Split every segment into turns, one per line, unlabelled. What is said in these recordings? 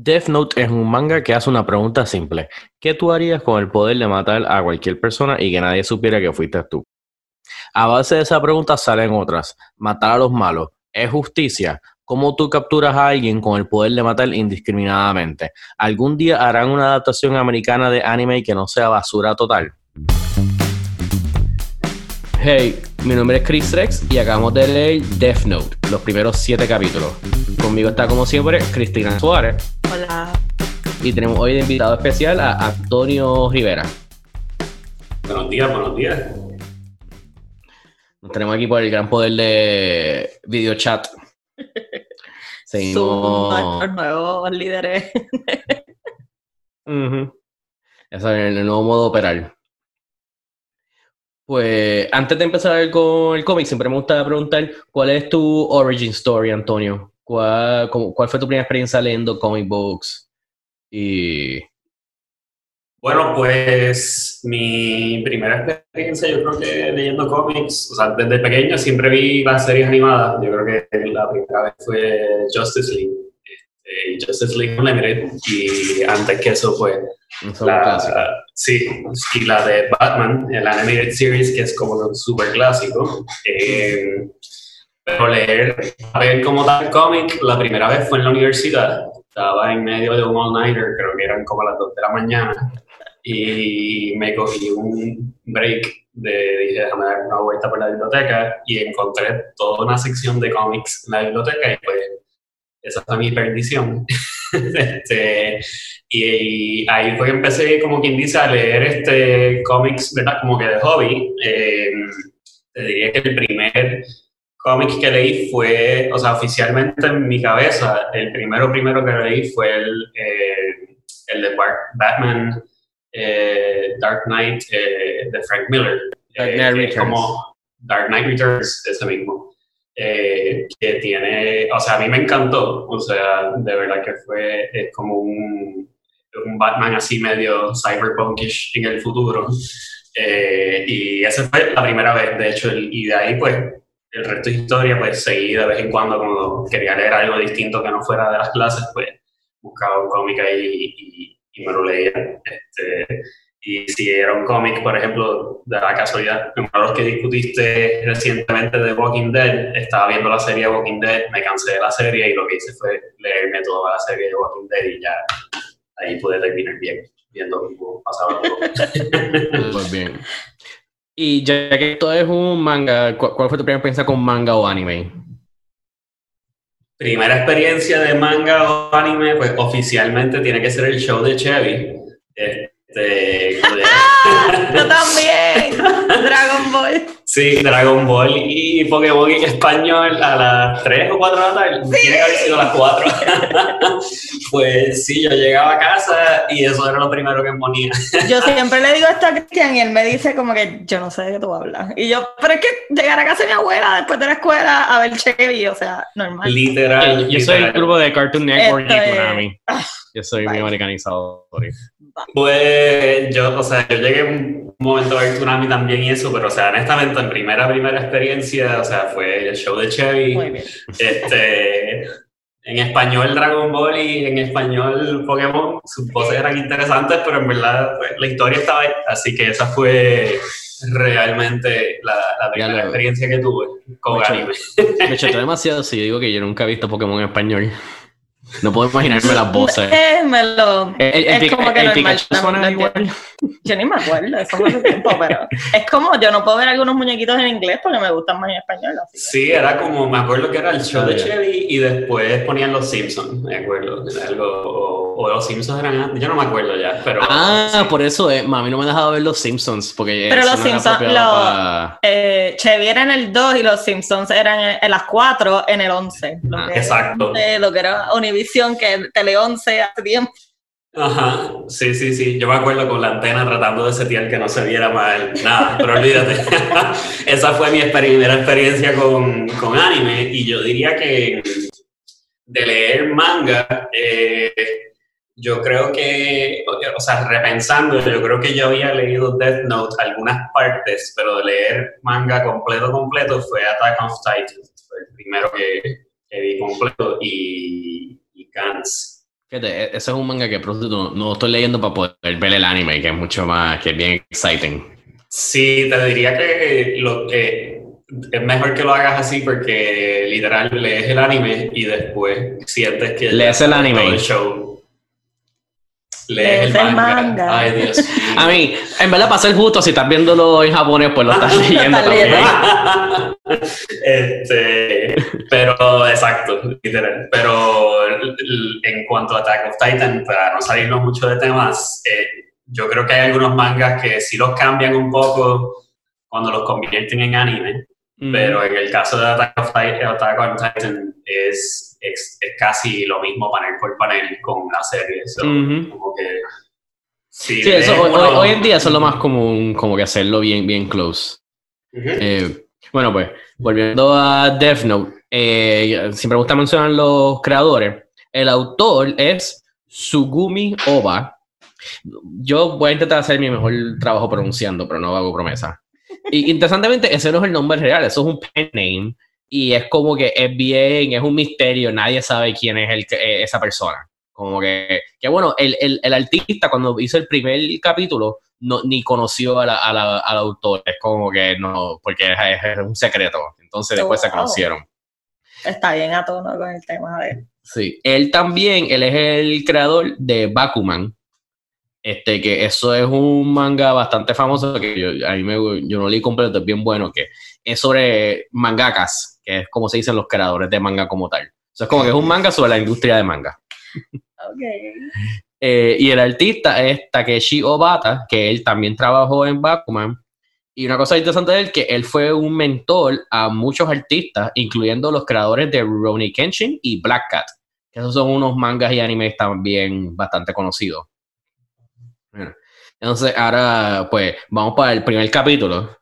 Death Note es un manga que hace una pregunta simple. ¿Qué tú harías con el poder de matar a cualquier persona y que nadie supiera que fuiste tú? A base de esa pregunta salen otras. Matar a los malos. ¿Es justicia? ¿Cómo tú capturas a alguien con el poder de matar indiscriminadamente? ¿Algún día harán una adaptación americana de anime que no sea basura total? Hey, mi nombre es Chris Rex y acabamos de leer Death Note, los primeros siete capítulos. Conmigo está como siempre Cristina Suárez.
Hola.
Y tenemos hoy de invitado especial a Antonio Rivera.
Buenos días, buenos días.
Nos tenemos aquí por el gran poder de videochat.
Seguimos. Nuestros nuevos líderes.
Eso es el nuevo modo de operar. Pues antes de empezar con el cómic, siempre me gusta preguntar cuál es tu origin story, Antonio. ¿Cuál, cuál fue tu primera experiencia leyendo comic books? Y...
Bueno, pues mi primera experiencia, yo creo que leyendo cómics, o sea, desde pequeño siempre vi las series animadas. Yo creo que la primera vez fue Justice League, este, Justice League Unlimited, y antes que eso fue la, sí, y la de Batman, el animated series, que es como un super clásico. Eh, pero leer, a ver cómo tal cómic, la primera vez fue en la universidad. Estaba en medio de un all-nighter, creo que eran como las 2 de la mañana. Y me cogí un break de, dije, déjame dar una vuelta por la biblioteca y encontré toda una sección de cómics en la biblioteca y pues esa fue mi perdición. este, y, ahí fue que empecé, como quien dice, a leer este cómics, ¿verdad? Como que de hobby. Eh, te diría que el primer cómic que leí fue, o sea, oficialmente en mi cabeza, el primero primero que leí fue el, eh, el de Batman eh, Dark Knight de Frank Miller.
Dark Knight Returns.
Como Dark Knight Returns, ese mismo. Eh, que tiene, o sea, a mí me encantó, o sea, de verdad que fue es como un, un Batman así medio cyberpunkish en el futuro. Eh, y esa fue la primera vez, de hecho, y de ahí pues el resto de historia, pues seguí de vez en cuando cuando quería leer algo distinto que no fuera de las clases, pues buscaba un cómic ahí y, y, me lo leía. Este, y si era un cómic, por ejemplo, de la casualidad, uno de los que discutiste recientemente de Walking Dead, estaba viendo la serie Walking Dead, me cansé de la serie y lo que hice fue leerme toda la serie de Walking Dead y ya ahí pude terminar bien, viendo cómo pasaba todo.
Muy bien. Y ya que esto es un manga, ¿cuál fue tu primera experiencia con manga o anime?
Primera experiencia de manga o anime, pues oficialmente tiene que ser el show de Chevy. Este,
Yo también. Dragon Ball.
Sí, Dragon Ball y Pokémon en español a las 3 o 4 de la tarde. Sí. Tiene que haber sido las 4. pues sí, yo llegaba a casa y eso era lo primero que ponía.
yo siempre le digo esto a Cristian y él me dice como que yo no sé de qué tú hablas. Y yo, pero es que llegar a casa de mi abuela después de la escuela a ver Chevy, o sea, normal.
Literal.
Yo, soy el grupo de Cartoon Network y Konami. Yo soy muy americanizado.
Pues yo, o sea, yo llegué un momento a ver Tsunami también y eso, pero o sea, honestamente, en primera, primera experiencia, o sea, fue el show de Chevy.
Muy bien.
Este, en español Dragon Ball y en español Pokémon, sus voces eran interesantes, pero en verdad pues, la historia estaba ahí, así que esa fue realmente la, la primera experiencia que tuve con
me
anime.
Me chetó demasiado si digo que yo nunca he visto Pokémon en español. No puedo imaginarme las voces.
Eh, me lo,
El, el,
es como que
el
normal,
suena
no
igual.
Yo ni me acuerdo, eso fue hace tiempo, pero es como yo no puedo ver algunos muñequitos en inglés porque me gustan más en español. Así que-
Sí, era como, me acuerdo que era el show
Ah,
de
ya.
Chevy y después ponían los Simpsons, me acuerdo. era Algo, o, o los Simpsons eran antes, yo no me acuerdo ya, pero...
Ah,
sí.
por eso eh, mami no me ha dejado ver los Simpsons. Porque
Pero los
no era
Simpsons,
apropiado
lo-
pa-
Eh, Chevy era en el 2 y los Simpsons eran en, en las 4 en el 11. Lo,
Ah,
que,
exacto.
eh, lo que era Univision, que Tele 11 hace tiempo.
Ajá, sí, sí, sí. Yo me acuerdo con la antena tratando de setear que no se viera mal. Nada, pero olvídate. Esa fue mi primera experiencia con, con anime y yo diría que de leer manga, eh, yo creo que, o sea, repensando, yo creo que yo había leído Death Note algunas partes, pero de leer manga completo, completo fue Attack of Titan. Fue el primero que, que vi completo y Gantz.
Fíjate, e- ese es un manga que pronto no, no estoy leyendo para poder ver el anime, que es mucho más, que es bien exciting.
Sí, te diría que lo que es mejor que lo hagas así porque literal lees el anime y después sientes que
Lees el anime.
todo el show. Lees
Lees
el
el
manga.
manga.
Ay, Dios mío.
A mí, en verdad, para ser justo, si estás viéndolo en japonés, pues lo estás leyendo también.
este, pero exacto, literal. Pero en cuanto a Attack of Titan, para no salirnos mucho de temas, eh, yo creo que hay algunos mangas que sí los cambian un poco cuando los convierten en anime,
Mm.
pero en el caso de Attack, of Titan, Attack on Titan es, es, es casi lo mismo panel por panel con la serie. so,
Ujú.
como que,
Sí, eso, hoy, hoy- hoy en día eso es lo más común, como que hacerlo bien, bien close. Eh, bueno, pues, volviendo a Death Note, eh, siempre me gusta mencionar los creadores. El autor es Sugumi Oba. Yo voy a intentar hacer mi mejor trabajo pronunciando, pero no hago promesa. Y interesantemente, ese no es el nombre real, eso es un pen name. Y es como que es bien, es un misterio, nadie sabe quién es el, eh, esa persona. Como que, que bueno, el, el, el artista cuando hizo el primer capítulo no, ni conoció a la- a la- al autor, es como que no, porque es, es un secreto. Entonces después se conocieron.
Está bien a tono con el tema de.
Sí, él también, él es el creador de Bakuman. Este, que eso es un manga bastante famoso que yo, a mí me, yo no leí completo, es bien bueno, que es sobre mangakas, que es como se dicen los creadores de manga como tal. Eso es como que es un manga sobre la industria de manga. Eh, y el artista es Takeshi Obata, que él también trabajó en Bakuman. Y una cosa interesante de él, que él fue un mentor a muchos artistas, incluyendo los creadores de Rurouni Kenshin y Black Cat, que esos son unos mangas y animes también bastante conocidos. Bueno, entonces ahora, pues, vamos para el primer capítulo.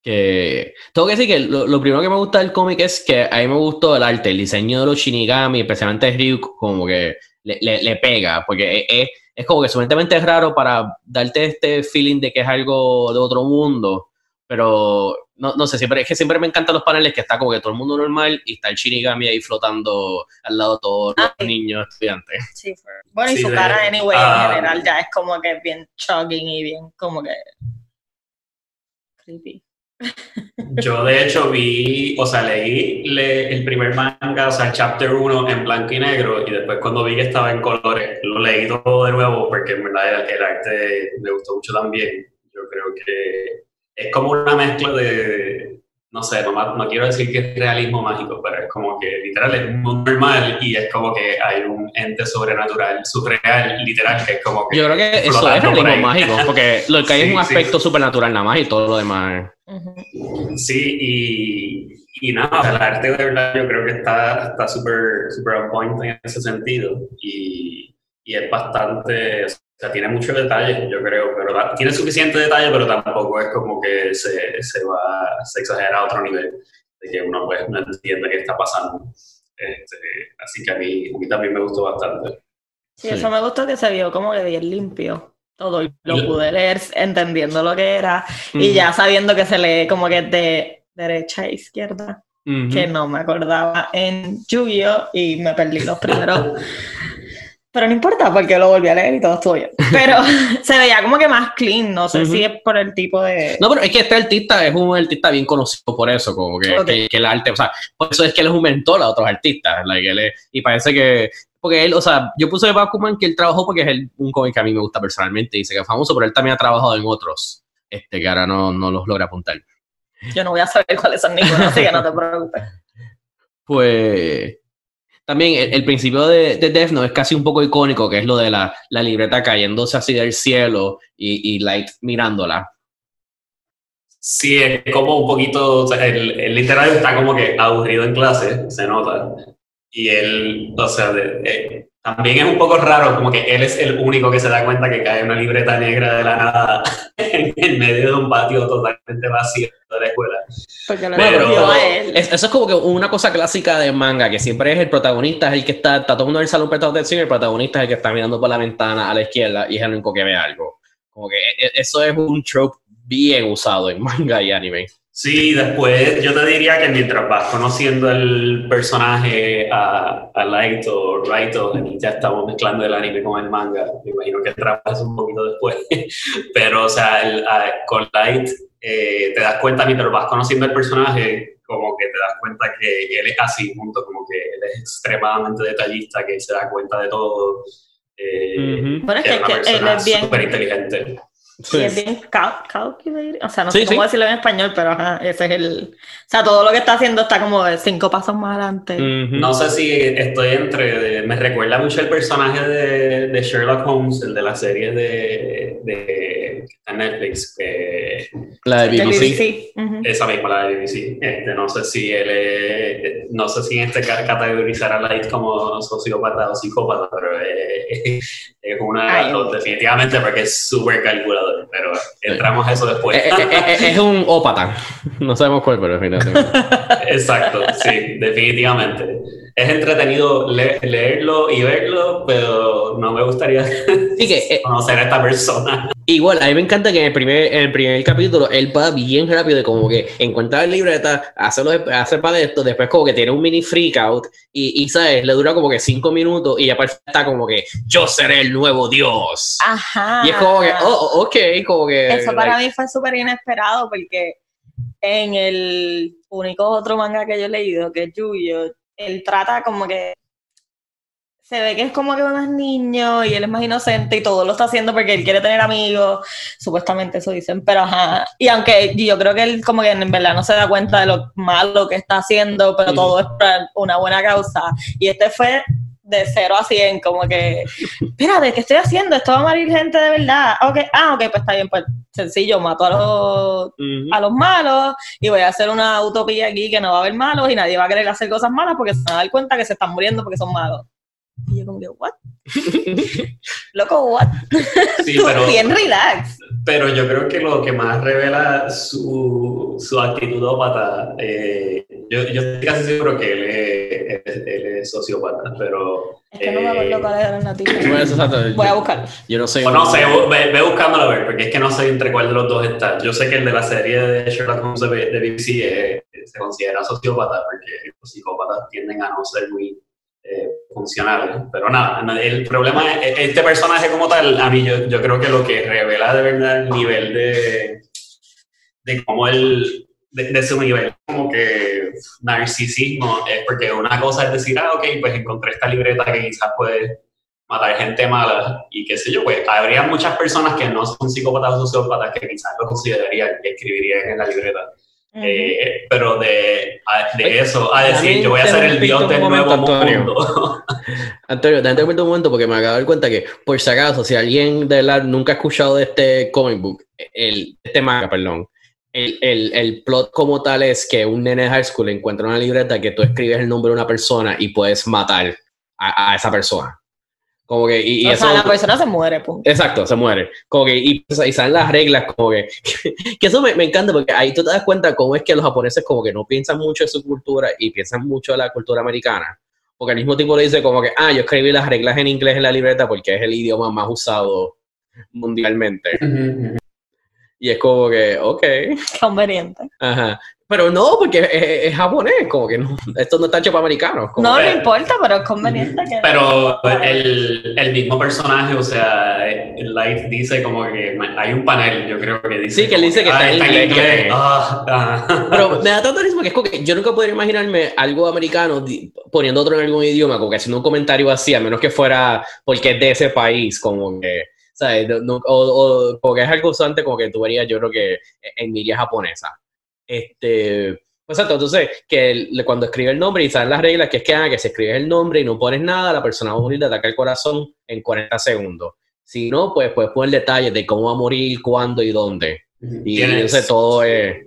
Que tengo que decir que lo, lo primero que me gusta del cómic es que a mí me gustó el arte, el diseño de los Shinigami, especialmente Ryuk, como que le, le- le pega, porque es, es- es como que suficientemente raro para darte este feeling de que es algo de otro mundo, pero no, no sé, siempre, es que siempre me encantan los paneles que está como que todo el mundo normal y está el Shinigami ahí flotando al lado de todos los
Ay.
niños estudiantes.
Sí, bueno, y
Sí,
su
de-
cara, anyway,
ah.
en general ya es como que bien chugging y bien como que. creepy.
Yo de hecho vi, o sea, leí le- el primer manga, o sea, el chapter 1 en blanco y negro y después cuando vi que estaba en colores, lo leí todo de nuevo porque en verdad el, el arte me gustó mucho también. Yo creo que es como una mezcla de, no sé, no, no quiero decir que es realismo mágico, pero es como que literal es un mundo normal y es como que hay un ente sobrenatural, surreal, literal, que es como que...
Yo creo que eso es
por
realismo mágico, porque lo que hay
Sí,
es un
sí.
aspecto supernatural nada más y todo lo demás.
Sí, y, y nada, o sea, el arte de verdad yo creo que está está súper super on point en ese sentido y, y es bastante, o sea, tiene mucho detalle, yo creo, pero tiene suficiente detalle, pero tampoco es como que se, se va, se exagera a otro nivel, de que uno pues no entiende qué está pasando. Este, así que a mí, a mí también me gustó bastante.
Sí,
Sí.
eso me gustó que se vio como que bien limpio. Todo y lo
Yo-
pude leer entendiendo lo que era y
Ujú.
ya sabiendo que se lee como que de derecha a izquierda,
Ujú.
que no me acordaba en Yu-Gi-Oh! y me perdí los primeros. Pero no importa porque lo volví a leer y todo estuvo bien. Pero se veía como que más clean, no sé si es por el tipo de...
No, pero es que este artista es un artista bien conocido por eso, como que, que, que el arte, o sea, por eso es que él es un mentor a otros artistas, like, él es- y parece que, porque él, o sea, yo puse de Bakuman que él trabajó porque es el- un cómic que a mí me gusta personalmente, y dice que es famoso, pero él también ha trabajado en otros, este, que ahora no, no los logra apuntar.
Yo no voy a saber cuáles son ninguno, así que no te preocupes.
Pues también el, el principio de, de Death Note es casi un poco icónico, que es lo de la, libreta cayéndose así del cielo y, Light mirándola.
Sí, es como un poquito, el, el literal está como que aburrido en clase, se nota. Y él, o sea, de- eh, también es un poco raro, como que él es el único que se da cuenta que cae una libreta negra de la nada en, en medio de un patio totalmente vacío de la escuela.
Porque
pero es- eso es como que una cosa clásica de manga, que siempre es el protagonista, es el que está, está todo el mundo en el salón prestando atención y el protagonista es el que está mirando por la ventana a la izquierda y es el único que ve algo. Como que e- e- eso es un trope bien usado en manga y anime.
Sí, después yo te diría que mientras vas conociendo el personaje a, a Light o Raito, aquí ya estamos mezclando el anime con el manga, me imagino que trabajas un poquito después, pero o sea, el, con Light eh, te das cuenta mientras vas conociendo el personaje, como que te das cuenta que él es así, junto, como que él es extremadamente detallista, que se da cuenta de todo.
Eh, Bueno, es que, que él es bien...
Inteligente.
Sí, es bien calculate. O sea, no sé cómo decirlo en español, pero ese es el. O sea, todo lo que está haciendo está como cinco pasos más adelante.
No sé si estoy entre. me recuerda mucho el personaje de, de, Sherlock Holmes, el de la serie de, de Netflix.
la de BBC.
Esa misma, la de BBC. Este, no sé si él es, No sé si en este categorizar a Light como sociópata o psicópata, pero es, es una. definitivamente porque es súper calculador pero entramos a eso después.
Eh, eh, eh, es, un ópata, no sabemos cuál, pero definitivamente.
Exacto, sí, definitivamente. Es entretenido leerlo y verlo, pero no me gustaría conocer a esta persona.
Igual, a mí me encanta que en el primer, en el primer capítulo él va bien rápido, de como que encuentra la libreta, hace, hace para esto, después como que tiene un mini freak out y, y, ¿sabes? Le dura como que cinco minutos y ya está como que yo seré el nuevo dios.
Ajá.
Y es como que, oh, ok, como que...
Eso para mí fue súper inesperado porque en el único otro manga que yo he leído, que es Yuyo, él trata como que se ve que es como que uno es niño y él es más inocente y todo lo está haciendo porque él quiere tener amigos, supuestamente eso dicen, pero ajá, y aunque yo creo que él como que en verdad no se da cuenta de lo malo que está haciendo, pero todo es para una buena causa, y este fue de cero a 100, como que, espérate, ¿qué estoy haciendo? Esto va a morir gente de verdad. Okay. Ah, ok, pues está bien, pues sencillo, mato a los, a los malos y voy a hacer una utopía aquí que no va a haber malos y nadie va a querer hacer cosas malas porque se van a dar cuenta que se están muriendo porque son malos. Y yo como que, ¿what? Loco, ¿what? Sí, pero, bien relax.
Pero yo creo que lo que más revela su, su actitud ópata, eh, yo, yo, estoy casi seguro que él es, él es sociópata, pero...
Es que no me acuerdo cuál es la noticia. Voy a buscar.
Yo no sé.
no sé, ve, ve, buscándolo a ver, porque es que no sé entre cuál de los dos está. Yo sé que el de la serie de Sherlock Holmes de, BBC se considera sociópata, porque los psicópatas tienden a no ser muy eh. Pero nada, el problema es, este personaje como tal, a mí yo, yo creo que lo que revela de verdad el nivel de, de cómo él, de, su nivel como que narcisismo, es porque una cosa es decir, ah, ok, pues encontré esta libreta que quizás puede matar gente mala y qué sé yo, pues habría muchas personas que no son psicópatas o sociópatas que quizás lo considerarían, que escribirían en la libreta. Eh, pero de, de eso, a decir, yo voy a ser el dios del nuevo
Antonio.
mundo.
Antonio, te un momento porque me acabo de dar cuenta que, por si acaso, si alguien de verdad nunca ha escuchado de este comic book, el, este manga, perdón, el, el, el, plot como tal es que un nene de high school encuentra una libreta que tú escribes el nombre de una persona y puedes matar a, a esa persona. Como que, y,
o sea, la persona se muere, punto.
Exacto, se muere. Como que, y, y salen las reglas, como que, que, eso me, me, encanta porque ahí tú te das cuenta cómo es que los japoneses como que no piensan mucho en su cultura y piensan mucho en la cultura americana. Porque al mismo tiempo le dice como que, ah, yo escribí las reglas en inglés en la libreta porque es el idioma más usado mundialmente. Y es como que, ok.
Conveniente.
Ajá. Pero no, porque es, japonés, como que no, esto no está hecho para americanos.
no, no importa, pero es conveniente que...
Pero el, el, mismo personaje, o sea, Light dice como que hay un panel, yo creo que dice...
Sí, que él dice que está, en
ah, inglés. Ah,
pero me da tanto risco que es como que yo nunca podría imaginarme algo americano poniendo otro en algún idioma, como que haciendo un comentario así, a menos que fuera porque es de ese país, como que... ¿sabes? o, o, porque es algo usante como que tú verías, yo creo que en iría japonesa este, pues exacto, entonces, que cuando escribe el nombre y salen las reglas, que es que, ah, que si escribes el nombre y no pones nada, la persona va a morir de ataque al corazón en 40 segundos. Si no, pues puedes poner detalles de cómo va a morir, cuándo y dónde. Y entonces todo es...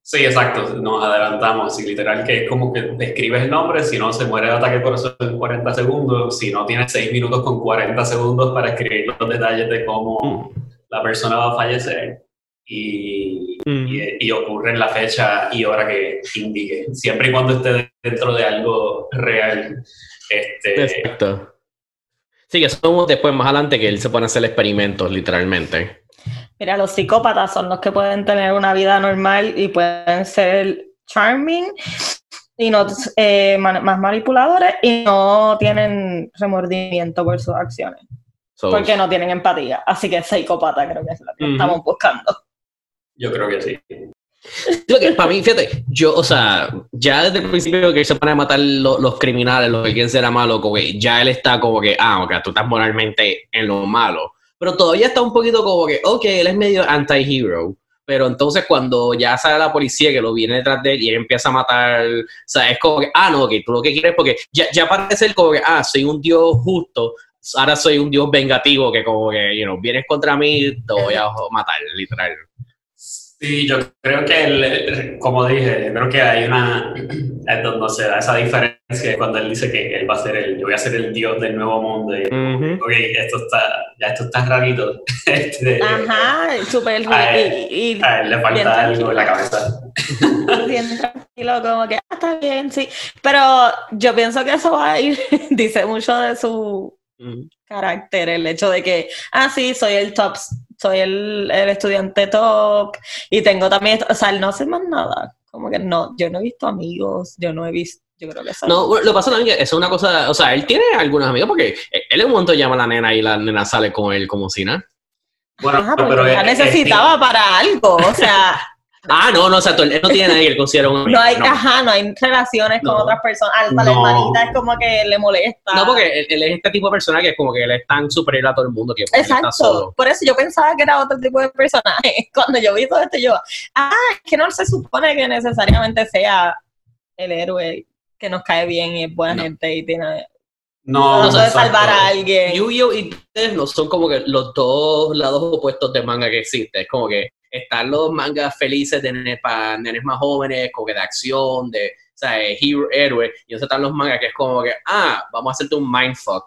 Sí, exacto, nos adelantamos. Y literal que es como que escribes el nombre, si no se muere de ataque al corazón en 40 segundos, si no tienes 6 minutos con 40 segundos para escribir los detalles de cómo mm. la persona va a fallecer y, y, ocurre en la fecha y hora que indique, siempre y cuando esté dentro de algo real. Este,
Exacto. Sí, que somos después más adelante que él se pone a hacer experimentos, literalmente.
Mira, los psicópatas son los que pueden tener una vida normal y pueden ser charming y no eh, más manipuladores y no tienen remordimiento por sus acciones. porque no tienen empatía. Así que psicópata creo que es lo que estamos buscando.
Yo creo que sí.
Lo que, para mí, fíjate, yo, o sea, ya desde el principio que se pone a matar los criminales, los que quieren ser malo, como que ya él está como que, ah, ok, tú estás moralmente en lo malo. Pero todavía está un poquito como que, ok, él es medio anti-hero. Pero entonces cuando ya sale la policía que lo viene detrás de él y él empieza a matar, o sea, es como que, ah, no, ok, tú lo que quieres, porque ya, ya parece ser como que, ah, soy un dios justo, ahora soy un dios vengativo que como que, you know, vienes contra mí, te voy a matar, literal.
Sí, yo creo que, como dije, creo que hay una, es donde se da esa diferencia cuando él dice que él va a ser el, yo voy a ser el dios del nuevo mundo. Y, Ok, esto está, ya esto está rarito.
Este, Ajá, súper
y, a él le falta algo en la cabeza.
Bien tranquilo, como que, ah, está bien, sí. Pero yo pienso que eso va a ir, dice mucho de su carácter, el hecho de que, ah, sí, soy el top soy el, estudiante top y tengo también, o sea, él no hace más nada. Como que no, yo no he visto amigos, yo no he visto, yo creo que eso.
No, lo pasa también que es una cosa, o sea, él tiene algunos amigos porque él en un momento llama a la nena y la nena sale con él como si nada.
Bueno, pero, la necesitaba para algo, o sea.
Ah, no, no, o sea, él no tiene nadie que él considera un
No hay, ajá, no hay relaciones con otras personas. Hasta la hermanita es como que le molesta.
No, porque él, es este tipo de persona que es como que él es tan superior a todo el mundo que
Exacto.
Está solo.
Por eso yo pensaba que era otro tipo de personaje. Cuando yo vi todo esto, yo, ah, es que no se supone que necesariamente sea el héroe que nos cae bien y es buena gente y tiene
no,
no puede salvar a alguien.
Yu-Gi-Oh! y no son como que los dos lados opuestos de manga que existe. Es como que están los mangas felices de para nenes más jóvenes, como que de acción, de, o sea, hero, héroe, y entonces están los mangas que es como que, ah, vamos a hacerte un mindfuck.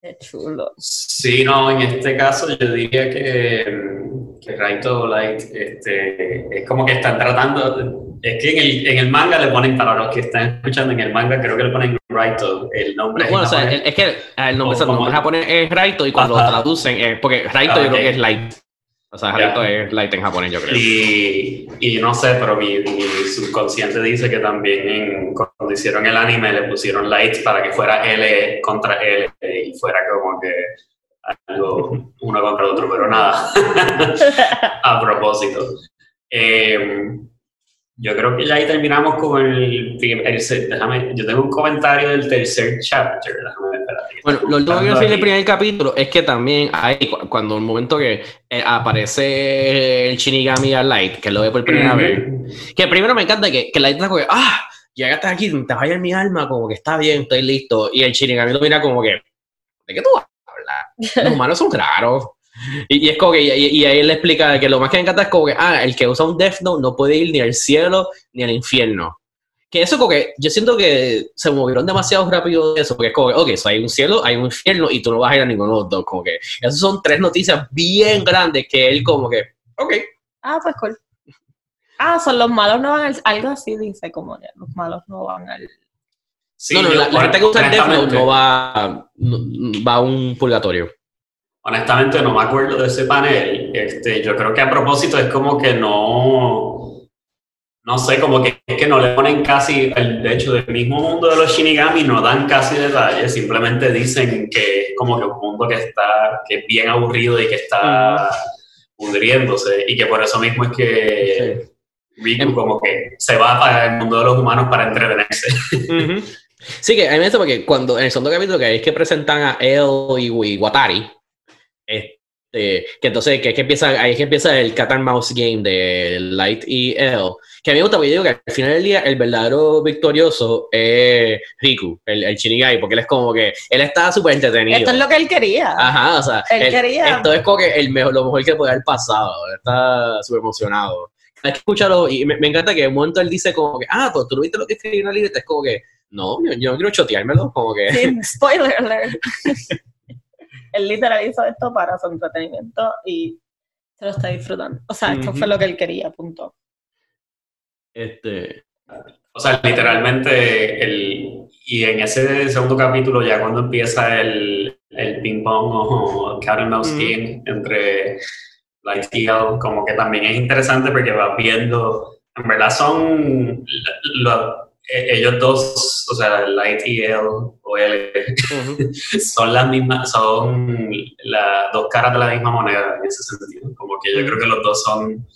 Qué chulo.
Sí, no, en este caso yo diría que, que Raito Light este, es como que están tratando, es que en el, en el manga le ponen, para los que están escuchando en el manga, creo que le ponen Raito, el nombre.
bueno, o sea, es que el nombre, o, japonés es Raito y cuando lo traducen, es, porque Raito yo creo que es Light. O sea, esto es light en japonés, yo creo.
Y, y no sé, pero mi, subconsciente dice que también cuando hicieron el anime le pusieron light para que fuera L contra L y fuera como que algo uno contra otro, pero nada. A propósito. Eh, yo creo que ya ahí terminamos con el, déjame, yo tengo un comentario del tercer chapter, déjame
Bueno, lo último que quiero decir del primer capítulo es que también hay, cuando el momento que eh, aparece el Shinigami a Light, que lo ve por primera vez, que primero me encanta que, que Light está como que, ah, llegaste aquí, te vaya en mi alma, como que está bien, estoy listo, y el Shinigami lo mira como que, ¿de qué tú hablas? Los humanos son raros. Y, es como que, y, ahí él le explica que lo más que me encanta es como que, ah, el que usa un Death Note no puede ir ni al cielo ni al infierno. Que eso como que, yo siento que se movieron demasiado rápido de eso, porque es como que, ok, hay un cielo, hay un infierno y tú no vas a ir a ninguno de los dos, como que, esas son tres noticias bien grandes que él como que, ok.
Ah, pues cool. Ah, son los malos no van al, algo así dice, como que los malos no van al...
no, no, la, gente que usa el Death Note no va, va a un purgatorio
honestamente no me acuerdo de ese panel. Este, yo creo que a propósito es como que no, no sé, como que, es que no le ponen casi, el, de hecho, del mismo mundo de los Shinigami no dan casi detalles, simplemente dicen que es como que un mundo que está, que es bien aburrido y que está pudriéndose y que por eso mismo es que Riku em- como que se va para el mundo de los humanos para entretenerse.
Sí, que a mí me porque cuando en el segundo capítulo que es que presentan a él y Watari, este, que entonces, que, que empieza, ahí es que empieza el Cat and Mouse Game de Light y L. Que a mí me gusta porque yo digo que al final del día el verdadero victorioso es Riku, el, el Shinigai, porque él es como que, él está súper entretenido.
Esto es lo que él quería.
Ajá, o sea,
él, quería.
esto es como que el mejor, lo mejor que puede haber pasado. está súper emocionado. Hay que escucharlo y me, encanta que en un momento él dice como que, ah, pues tú no viste lo que escribí en la libreta, es como que, no, yo, no quiero choteármelo, como que...
Sí, spoiler alert. él literal hizo esto para su entretenimiento y se lo está disfrutando. O sea, esto fue lo que él quería, punto.
Este.
O sea, literalmente, el, y en ese segundo capítulo, ya cuando empieza el, el ping pong o cat and mouse game entre Light como que también es interesante porque vas viendo, en verdad son e, ellos dos, o sea, Light y L o L, son las mismas, son las dos caras de la misma moneda en ese sentido. Como que yo creo que los dos son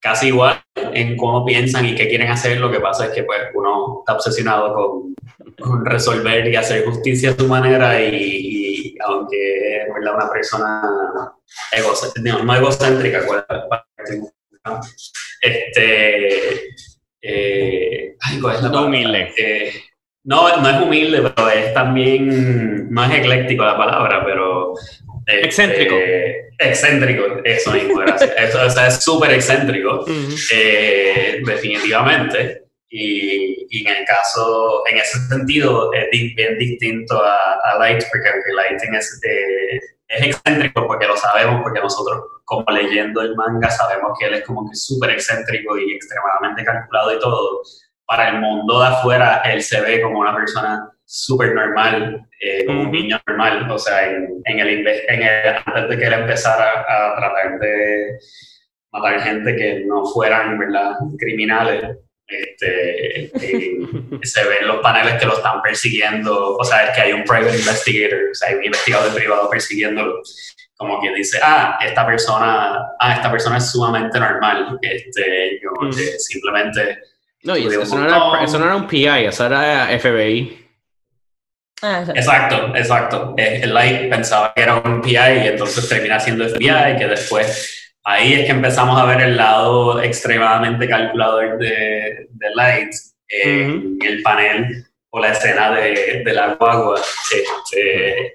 casi igual en cómo piensan y qué quieren hacer. Lo que pasa es que pues uno está obsesionado con, resolver y hacer justicia a su manera y, aunque es verdad una persona egocéntrica, no, egocéntrica, este, eh, ¿cuál es la
no humilde.
Eh, no, no es humilde, pero es también, no es ecléctico la palabra, pero
excéntrico.
Este, excéntrico, eso mismo, gracias. eso, o sea, es súper excéntrico, eh, definitivamente. Y, y, en el caso, en ese sentido, es bien distinto a, a Light, porque Light es, eh, es excéntrico porque lo sabemos, porque nosotros, como leyendo el manga, sabemos que él es como que súper excéntrico y extremadamente calculado y todo. Para el mundo de afuera, él se ve como una persona súper normal, eh, como un niño normal, o sea, en, en, el, en el, antes de que él empezara a, tratar de matar gente que no fueran, ¿verdad?, criminales, este, eh, se ven los paneles que lo están persiguiendo, o sea, es que hay un private investigator, o sea, hay un investigador privado persiguiéndolo, como que dice, ah, esta persona, ah, esta persona es sumamente normal, este, yo, simplemente...
No, y eso, no era, eso no era un PI, eso era FBI.
Ah, exacto, exacto. Eh, el Light pensaba que era un PI y entonces termina siendo FBI, que después ahí es que empezamos a ver el lado extremadamente calculador de, de Light en el panel o la escena de, de la guagua. Este,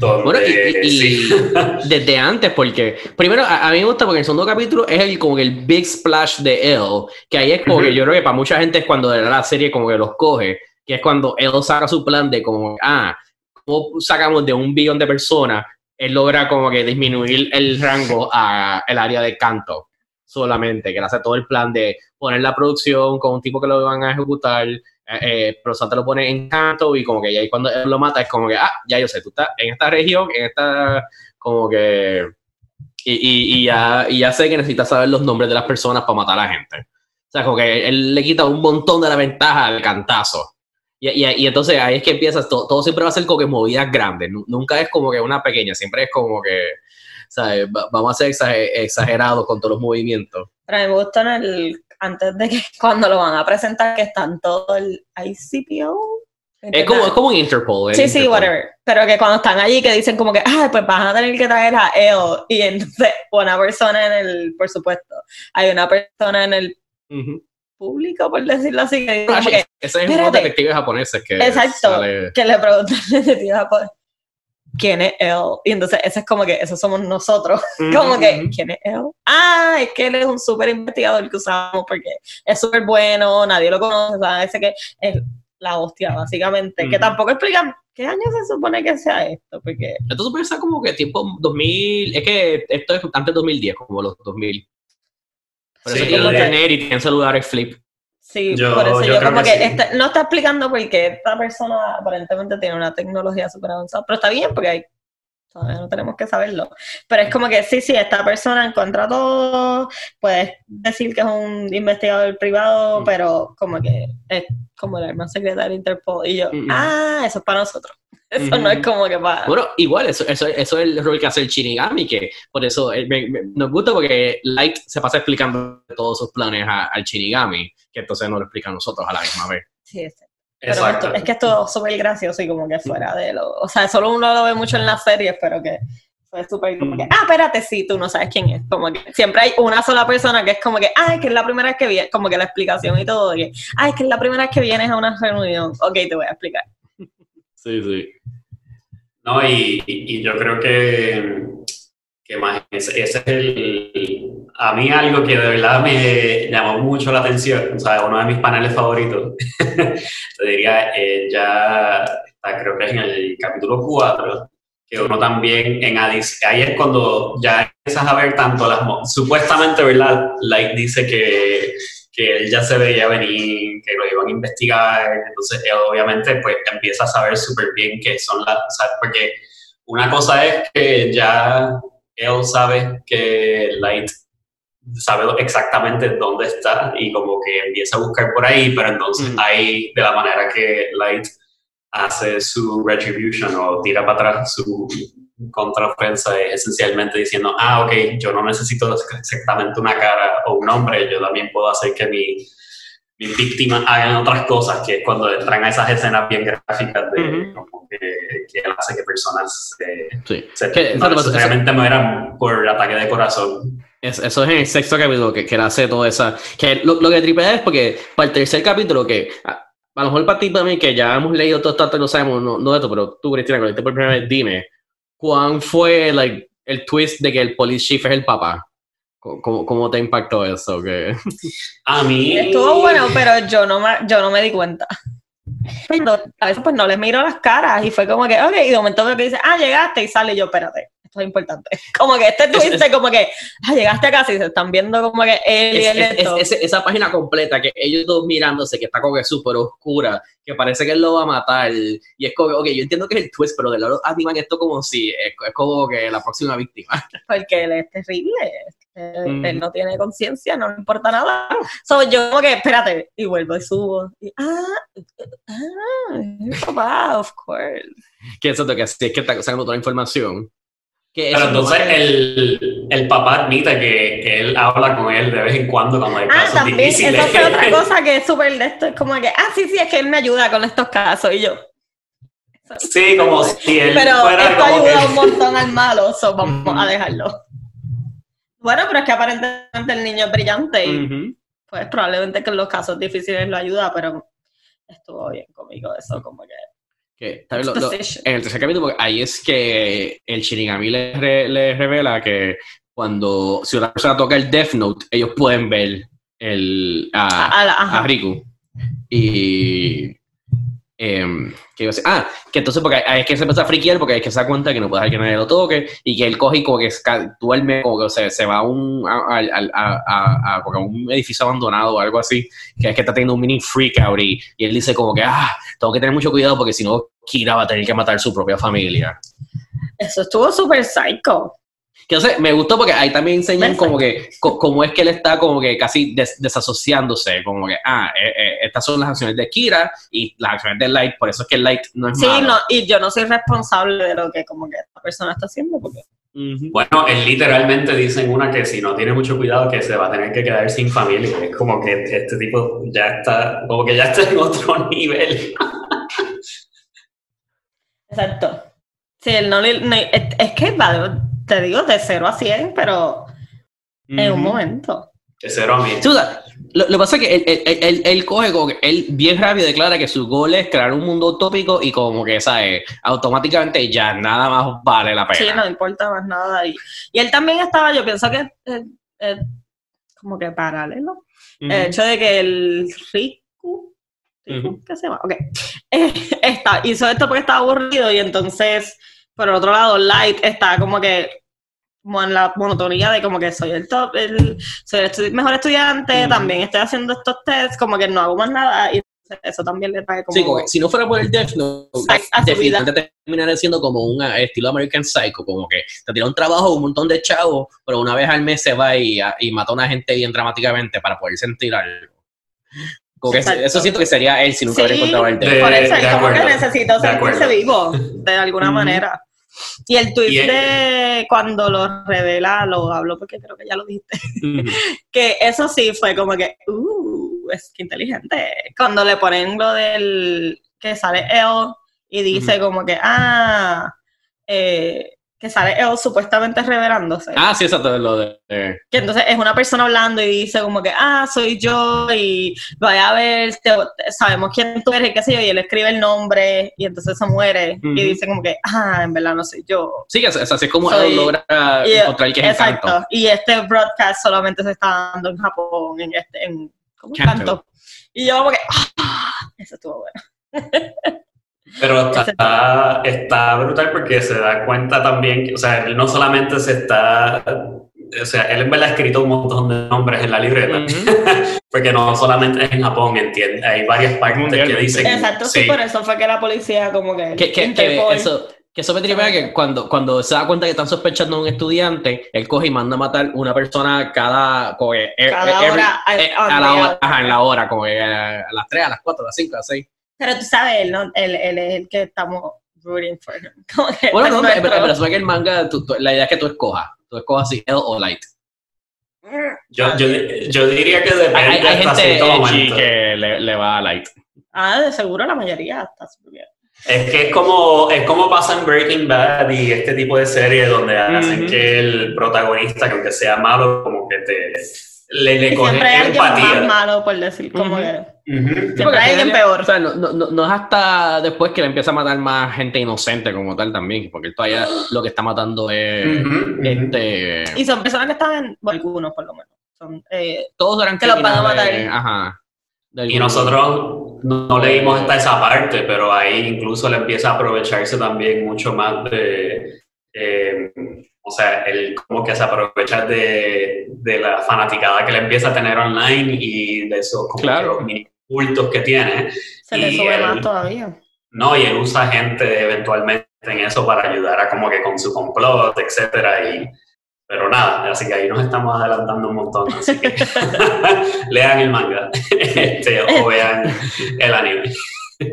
bueno, y, desde antes, porque primero a, mí me gusta porque el segundo capítulo es el como el big splash de él, que ahí es como que yo creo que para mucha gente es cuando la serie como que los coge que es cuando él saca su plan de como, ah, ¿cómo sacamos de un billón de personas? Él logra como que disminuir el rango a el área de canto solamente, que él hace todo el plan de poner la producción con un tipo que lo van a ejecutar, eh, eh, pero Santa lo pone en canto y como que ya ahí cuando él lo mata es como que, ah, ya yo sé, tú estás en esta región, en esta, como que, y, y, ya, y ya sé que necesitas saber los nombres de las personas para matar a la gente. O sea, como que él le quita un montón de la ventaja al cantazo. Y, entonces ahí es que empiezas, todo, todo, siempre va a ser como que movidas grandes, nunca es como que una pequeña, siempre es como que. Vamos a ser exagerados con todos los movimientos.
Pero me gusta en el, antes de que cuando lo van a presentar, que están todo el ICPO.
Es como, es como un Interpol.
Sí, sí, whatever. Pero que cuando están allí que dicen como que, ah, pues van a tener que traer a él. Y entonces una persona en el, por supuesto, hay una persona en el público, por decirlo así. Que
ah, ese es uno de detectives japoneses que
Exacto, que le preguntan al detective japonés quién es él. Y entonces ese es como que, eso somos nosotros. como que, ¿quién es él? Ah, es que él es un súper investigador que usamos porque es súper bueno, nadie lo conoce, ¿sabes? Ese que es la hostia, básicamente. Que tampoco explican qué año se supone que sea esto, porque...
Esto supone ser como que tiempo 2000, es que esto es antes de 2010, como los 2000. Por eso tiene internet y tienen celulares flip.
Sí, por eso yo, como que, no está explicando por qué esta persona aparentemente tiene una tecnología súper avanzada, pero está bien porque hay, todavía no tenemos que saberlo. Pero es como que sí, sí, esta persona encuentra todo, puedes decir que es un investigador privado, mm. pero como que es como el hermano secretario de Interpol. Y yo, mm, ah, eso es para nosotros. Eso no es como que para...
Bueno, igual, eso, eso, eso es el rol que hace el Shinigami, que por eso eh, nos gusta porque Light se pasa explicando todos sus planes al Shinigami, que entonces no lo explica a nosotros a la misma vez.
Sí, sí. Pero esto, es que esto es súper gracioso y como que fuera de lo... O sea, solo uno lo ve mucho en las series, pero que fue súper como que, ah, espérate, sí, tú no sabes quién es. Como que siempre hay una sola persona que es como que, ah, es que es la primera vez que viene, como que la explicación y todo, que, ah, es que es la primera vez que vienes a una reunión. Ok, te voy a explicar.
Sí, sí.
No, y, y yo creo que, que más, ese, es el, a mí algo que de verdad me llamó mucho la atención, o sea, uno de mis paneles favoritos, te diría, eh, ya creo que es en el capítulo 4, que uno también en Addis, ahí es cuando ya empiezas a ver tanto las, supuestamente, ¿verdad? Light dice que que él ya se veía venir, que lo iban a investigar, entonces obviamente pues empieza a saber súper bien qué son las, porque una cosa es que ya él sabe que Light sabe exactamente dónde está y como que empieza a buscar por ahí, pero entonces
Mm.
ahí de la manera que Light hace su retribution o tira para atrás su contraofensa es esencialmente diciendo, ah, ok, yo no necesito exactamente una cara o un nombre, yo también puedo hacer que mi, mis víctimas hagan otras cosas, que es cuando entran a esas escenas bien gráficas de
Ujú.
como que, que él hace que personas se,
Sí.
se
Que-
no necesariamente mueran por ataque de corazón.
Es- eso es en el sexto capítulo que, que él hace todo esa. Que lo, lo que tripea es porque para el tercer capítulo, que a, lo mejor para ti, para mí, que ya hemos leído todo esto, lo sabemos, no, no de esto, pero tú, Cristina, viste por primera vez, dime, ¿cuán fue like, el twist de que el police chief es el papá? ¿Cómo, cómo- cómo te impactó eso? Que...
A mí...
Estuvo bueno, pero yo no me, yo no me di cuenta. Pero a veces pues no les miro las caras y fue como que, ok, y de momento veo que dice, ah, llegaste y sale y yo, espérate, esto es importante. Como que este twist de como que, ah, llegaste a casa y se están viendo como que él y
Es-
él
es-
esto.
es- ese- esa página completa que ellos dos mirándose, que está como que súper oscura, que parece que él lo va a matar. Y es como que, ok, yo entiendo que es el twist, pero de lado animan esto como si es, es como que la próxima víctima.
porque él es terrible. Él,
Mm.
él no tiene conciencia, no le importa nada. So, yo como que, espérate, y vuelvo y subo. Y, ah, ah, es papá, of course.
que eso es que así es que está sacando toda la información. Que
Pero entonces
es-
el, el papá admite que, que él habla con él de vez en cuando cuando hay
Ah,
casos
también,
difíciles.
eso fue otra cosa que es súper de esto, es como que, ah, sí, sí, es que él me ayuda con estos casos, y yo.
Sí, como si él
Pero
fuera
esto
como
ayuda
que-
un montón al malo, so vamos a dejarlo. Bueno, pero es que aparentemente el niño es brillante y pues probablemente que en los casos difíciles lo ayuda, pero estuvo bien conmigo eso, como que...
Que, ¿sabes? Lo- lo-
exposition.
en el tercer capítulo, porque ahí es que el Shinigami le, re- le revela que cuando si una persona toca el Death Note, ellos pueden ver el, a,
A- la-
Riku. Y. em, ¿qué iba a decir? Ah, que entonces porque ahí es que se empieza a friquear porque es que se da cuenta que no puede dejar que nadie lo toque y que él coge y como que duerme, como que o sea, se va a un, a, a- a- que un edificio abandonado o algo así, que es que está teniendo un mini freak out y, y él dice como que, ah, tengo que tener mucho cuidado porque si no, Kira va a tener que matar su propia familia.
Eso estuvo súper psycho.
Que o sea, me gustó porque ahí también enseñan
Perfecto.
como que co- cómo es que él está como que casi des- desasociándose, como que, ah, eh, eh, estas son las acciones de Kira y las acciones de Light, por eso es que Light no es
Sí,
malo.
no, y yo no soy responsable de lo que como que esta persona está haciendo, porque
Ujú.
Bueno, él literalmente dice en una que si no tiene mucho cuidado que se va a tener que quedar sin familia. Es como que este tipo ya está, como que ya está en otro nivel.
Exacto. Sí, él no le. no- es, es que va, te digo, de 0 a 100, pero en un momento.
De cero a mí.
Sí, o sea, lo, lo que pasa es que él, él- él- él- coge como que él bien rápido declara que su gol es crear un mundo utópico y como que, ¿sabes? Automáticamente ya nada más vale la pena.
Sí, no importa más nada. Y, y él también estaba, yo pienso que eh, eh, como que paralelo. El hecho de que el Riku. ¿Qué se llama? Ok. Eh, está, hizo esto porque estaba aburrido y entonces, por el otro lado, Light está como que en la monotonía de como que soy el top, el, soy el estu- mejor estudiante,
Ujú.
también estoy haciendo estos tests, como que no hago más nada y eso también le trae como...
Sí, como que si no fuera por el Death Note, definitivamente terminaría siendo como un eh, estilo American Psycho, como que te tira un trabajo, un montón de chavos, pero una vez al mes se va y, a- y mata a una gente bien dramáticamente para poder sentir algo. Como que
Exacto.
eso siento que sería él si nunca hubiera
Sí,
encontrado el
de-
por eso es como que necesito sentirse vivo de alguna manera. Y el
Y el-
de cuando lo revela, lo hablo porque creo que ya lo dijiste, que eso sí fue como que, uh, es que inteligente. Cuando le ponen lo del que sale él y dice como que, ah, eh, que sale él supuestamente revelándose.
Ah, sí, exacto, lo de... eh,
Que entonces es una persona hablando y dice como que, ah, soy yo y vaya a ver, sabemos quién tú eres y qué sé yo, y él escribe el nombre y entonces se muere y dice como que, ah, en verdad no soy yo.
Sí, es- es así como
Soy-
él logra
y-
encontrar que es
Exacto.
Encanto.
Y este broadcast solamente se está dando en Japón, en este, en.
Kanto.
Kanto. Y yo como que, ah, eso estuvo bueno.
Pero está, está brutal porque se da cuenta también, que, o sea, él no solamente se está, o sea, él en verdad ha escrito un montón de nombres en la libreta,
Ujú.
porque no solamente es en Japón, entiende, hay varias partes que dicen,
Exacto, sí.
sí,
por eso fue que la policía como que,
Que, que- eso, Que eso me tripea que cuando, cuando se da cuenta que están sospechando a un estudiante, él coge y manda a matar una persona cada, como eh,
Cada
eh,
hora, a-
a,
a
la hora, ajá, en la hora, como a las 3, a las 4, a las 5, a las 6.
Pero tú sabes, él, ¿no? él, él es el que estamos rooting for him. Como que
Bueno, no, pero, pero eso es que el manga, tú- tú- la idea es que tú escojas. Tú escojas si L o Light.
Yo, yo, yo diría que depende
Hay, hay gente que le, le va a Light.
Ah, de seguro la mayoría está súper bien.
Es que es como, es como pasa en Breaking Bad y este tipo de series donde hacen que el protagonista, que aunque sea malo, como que te le, le coge
siempre hay alguien más
empatía.
malo, por decir, como
Ujú.
que...
Ujú.
Siempre hay alguien peor.
O sea, no, no, no- no es hasta después que le empieza a matar más gente inocente como tal también, porque él todavía lo que está matando es
Ujú, ujú.
este
Y son personas que están en... bueno, algunos, por lo menos. Son, eh,
todos eran
Que los van a matar.
Ajá. del
Y nosotros no leímos hasta esa parte, pero ahí incluso le empieza a aprovecharse también mucho más de, eh, o sea, él como que se aprovecha de, de la fanaticada que le empieza a tener online y de esos como
Claro.
que mini cultos que tiene.
se le sube
el-
más todavía.
No, y él usa gente eventualmente en eso para ayudar a como que con su complot, etcétera, y pero nada, así que ahí nos estamos adelantando un montón, así que lean el manga este, o vean el anime.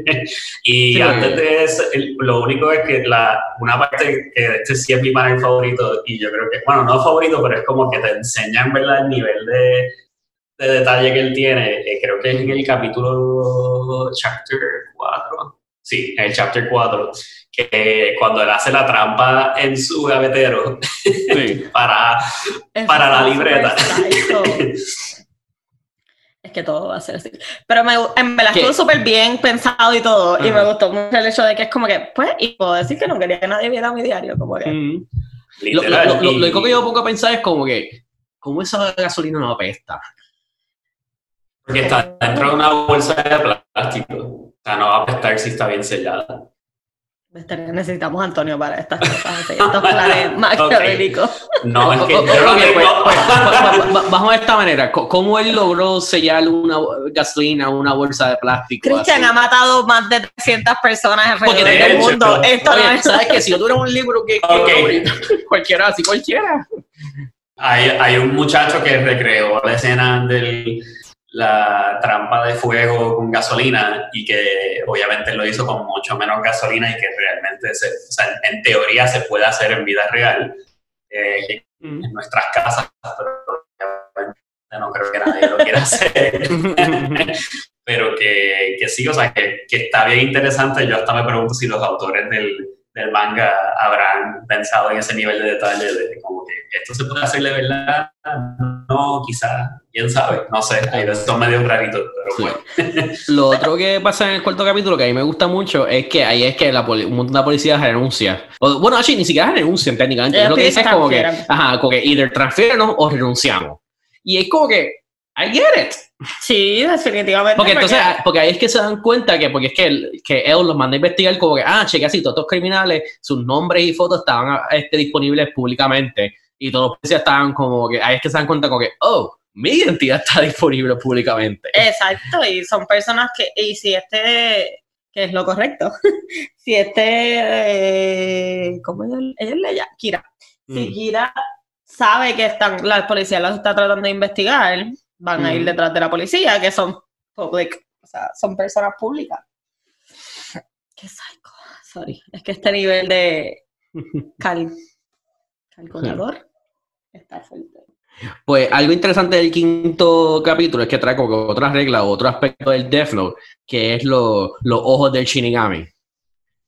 y
Sí,
antes de eso, el- lo único es que la, una parte que este sí es mi panel favorito, y yo creo que, bueno, no favorito, pero es como que te enseña en verdad el nivel de, de detalle que él tiene, eh, creo que es en el capítulo chapter 4, sí, en el chapter 4, que cuando él hace la trampa en su gavetero
Sí.
para Para la libreta.
Es que todo va a ser así. Pero me, en verdad estuvo súper bien pensado y todo. Y
Ajá.
me gustó mucho el hecho de que es como que, pues, y puedo decir que no quería que nadie viera mi diario. Como que,
Mm. Lo,
literal.
lo- lo- lo
y-
único que yo pongo a pensar es como que, ¿cómo esa gasolina no apesta?
Porque está dentro de una bolsa de plástico. O sea, no va a apestar si está bien sellada.
Necesitamos a Antonio para estas cosas, estos planes maquiavélicos.
No, es que yo no
pues, pues, Vamos a esta manera. ¿Cómo él logró sellar una gasolina, una bolsa de plástico?
Cristian ha matado más de 300 personas alrededor
de
del
hecho,
mundo.
pero-
Esto no
Oye,
es...
¿sabes qué? Si yo tuviera un libro que, que- cualquiera, así cualquiera.
Hay, hay un muchacho que recreó la escena de la trampa de fuego con gasolina y que obviamente lo hizo con mucho menos gasolina y que realmente, se, o sea, en teoría se puede hacer en vida real eh, en nuestras casas, pero no creo que nadie lo quiera hacer. pero que, que sí, o sea, que, que está bien interesante. Yo hasta me pregunto si los autores del, del manga habrán pensado en ese nivel de detalle de como que esto se puede hacer de verdad. No, quizás, quién sabe, no sé, hay veces son medio raritos, pero
Sí.
bueno.
Lo otro que pasa en el cuarto capítulo que a mí me gusta mucho es que ahí es que la poli- un montón de policías renuncia. O, bueno, así ni siquiera renuncian técnicamente. Es lo que
piden
dice es
que
como que, ajá, como que either transfierenos o renunciamos. Y es como que, I get it.
Sí, definitivamente.
Porque entonces, porque ahí es que se dan cuenta que, porque es que, que él los manda a investigar como que, ah, checa, si todos estos criminales, sus nombres y fotos estaban este, disponibles públicamente y todos los policías estaban como que, ahí es que se dan cuenta como que, oh, mi identidad está disponible públicamente.
Exacto, y son personas que, y si este, que es lo correcto, si este, eh, ¿cómo ellos, ellos le llaman? Kira. Si
Mm.
Kira sabe que están, la policía los está tratando de investigar, van a ir detrás de la policía, que son public, o sea, son personas públicas. Qué psycho, sorry. Es que este nivel de cal, calculador está fuerte.
Pues algo interesante del quinto capítulo es que trae como otra regla o otro aspecto del Death Note, que es lo- los ojos del Shinigami.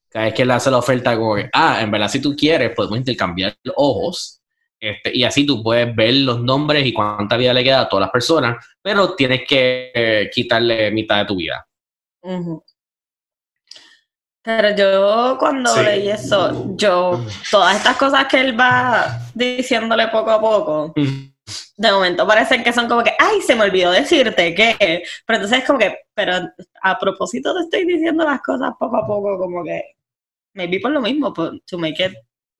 Cada vez que le hace la oferta como que, ah, en verdad si tú quieres podemos intercambiar los ojos, este, y así tú puedes ver los nombres y cuánta vida le queda a todas las personas, pero tienes que eh, quitarle mitad de tu vida.
Pero yo cuando
Sí.
leí eso, yo, todas estas cosas que él va diciéndole poco a poco, de momento parecen que son como que, ay, se me olvidó decirte que, pero entonces es como que, pero a propósito te estoy diciendo las cosas poco a poco, como que, maybe por lo mismo, por, to make it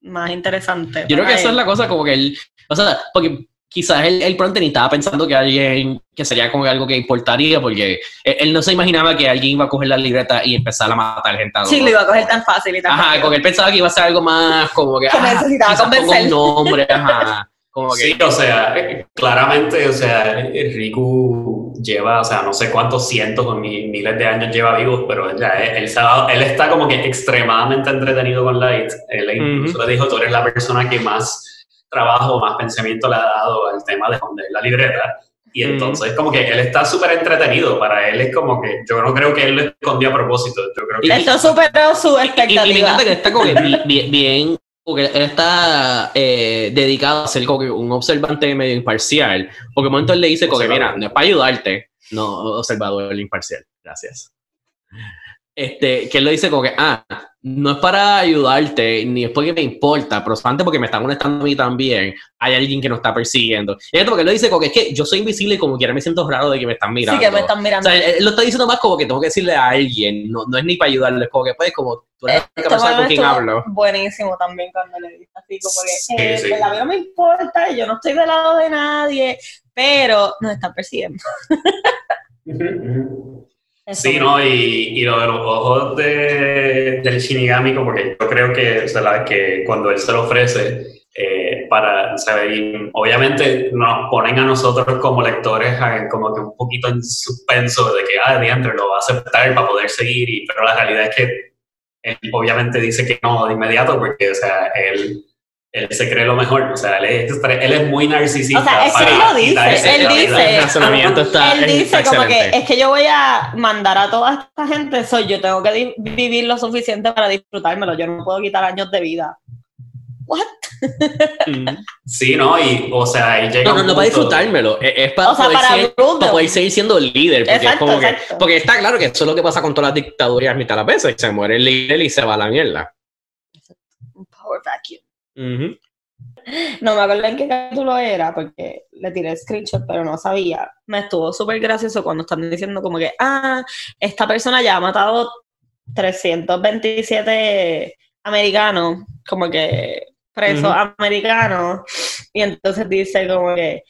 más interesante.
Yo creo que esa es la cosa como que él, o sea, porque quizás él, él pronto ni estaba pensando que alguien, que sería como algo que importaría, porque él, él no se imaginaba que alguien iba a coger la libreta y empezar a matar gente. a
Sí, lo iba a coger tan fácil y tan
Ajá,
rápido.
porque él pensaba que iba a ser algo más como que.
Que
ah,
necesitaba convencer.
un nombre, ajá. Como que.
Sí, o sea, claramente, o sea, Riku lleva, o sea, no sé cuántos cientos o mi- miles de años lleva vivos, pero ya, él, él está, él está como que extremadamente entretenido con Light. Él incluso le dijo, tú eres la persona que más trabajo, más pensamiento le ha dado al tema de esconder la libreta. Y entonces, como que él está súper entretenido. Para él es como que, yo no creo que él lo escondió a propósito. Yo creo que
Esto superó su
Y, y me
expectativa.
encanta que está como que bi- bien, bien porque él está eh, dedicado a ser como que un observante medio imparcial. Porque un momento él le dice como que, mira, no es para ayudarte, no, observador imparcial, gracias. Este, que él lo dice como que, ah, no es para ayudarte, ni es porque me importa, pero solamente porque me están molestando a mí también, hay alguien que nos está persiguiendo. Y esto porque él lo dice como que es que yo soy invisible y como quiera me siento raro de que me están mirando.
Sí, que me están
O
mirando.
sea, él, él lo está diciendo más como que tengo que decirle a alguien, no, no es ni para ayudarle, es como que pues como tú eres la única persona con quien hablo.
Buenísimo también cuando le dice así, como que
Sí,
eh,
sí.
pues, a mí no me importa, yo no estoy del lado de nadie, pero nos están persiguiendo. Eso
Sí, ¿no? Y, y lo de los ojos de, del Shinigami, como que yo creo que, o sea, la- que cuando él se lo ofrece, eh, para, o sea, y obviamente nos ponen a nosotros como lectores a- como que un poquito en suspenso de que, ah, diantre, lo va a aceptar para poder seguir, y, pero la realidad es que él obviamente dice que no de inmediato, porque, o sea, él, él se cree lo mejor, o sea, él es, él es muy narcisista.
O sea, es que él lo dice, él dice-
vida.
El razonamiento está,
Él dice
está
como que es que yo voy a mandar a toda esta gente, soy yo tengo que vivir lo suficiente para disfrutármelo, yo no puedo quitar años de vida. What?
Sí, ¿no? Y, o sea, ahí llega
No, no,
un
no para disfrutármelo, es, es para,
O sea,
poder
para Bruno.
para poder seguir siendo líder. Porque, es
Exacto,
como que,
exacto.
porque está claro que eso es lo que pasa con todas las dictaduras mitad de las veces. Se muere el líder y se va a la mierda.
Un Power vacuum. No me acuerdo en qué capítulo era, porque le tiré screenshot, pero no sabía. Me estuvo súper gracioso cuando están diciendo como que, ah, esta persona ya ha matado 327 americanos, como que presos americanos, y entonces dice como que,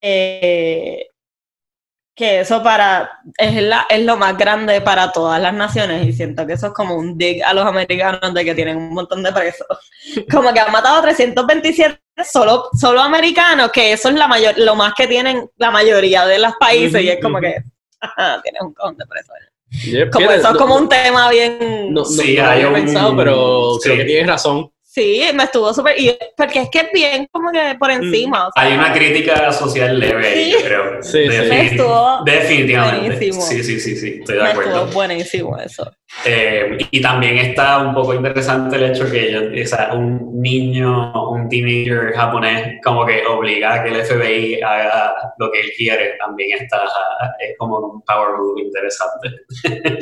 eh, que eso para es, la, es lo más grande para todas las naciones y siento que eso es como un dig a los americanos de que tienen un montón de presos como que han matado 327 solo, solo americanos, que eso es la mayor, lo más que tienen la mayoría de los países, y es como que ajá, tienes un cojón de presos.
Yep,
Como eso es
no-
como un tema bien.
No, no,
Sí,
no
hay un-
pensado, pero
sí.
creo que tienes razón.
Sí, me estuvo súper. y Porque es que es bien como que por encima. o sea,
Hay una crítica social leve ahí,
Sí.
yo creo.
Sí, sí.
Me estuvo
Definitivamente.
buenísimo.
Sí, sí, sí, sí, estoy de
me
acuerdo.
estuvo buenísimo eso.
Eh, y también está un poco interesante el hecho que ellos- o sea, un niño, un teenager japonés, como que obliga a que el FBI haga lo que él quiere, también está, es como un power move interesante.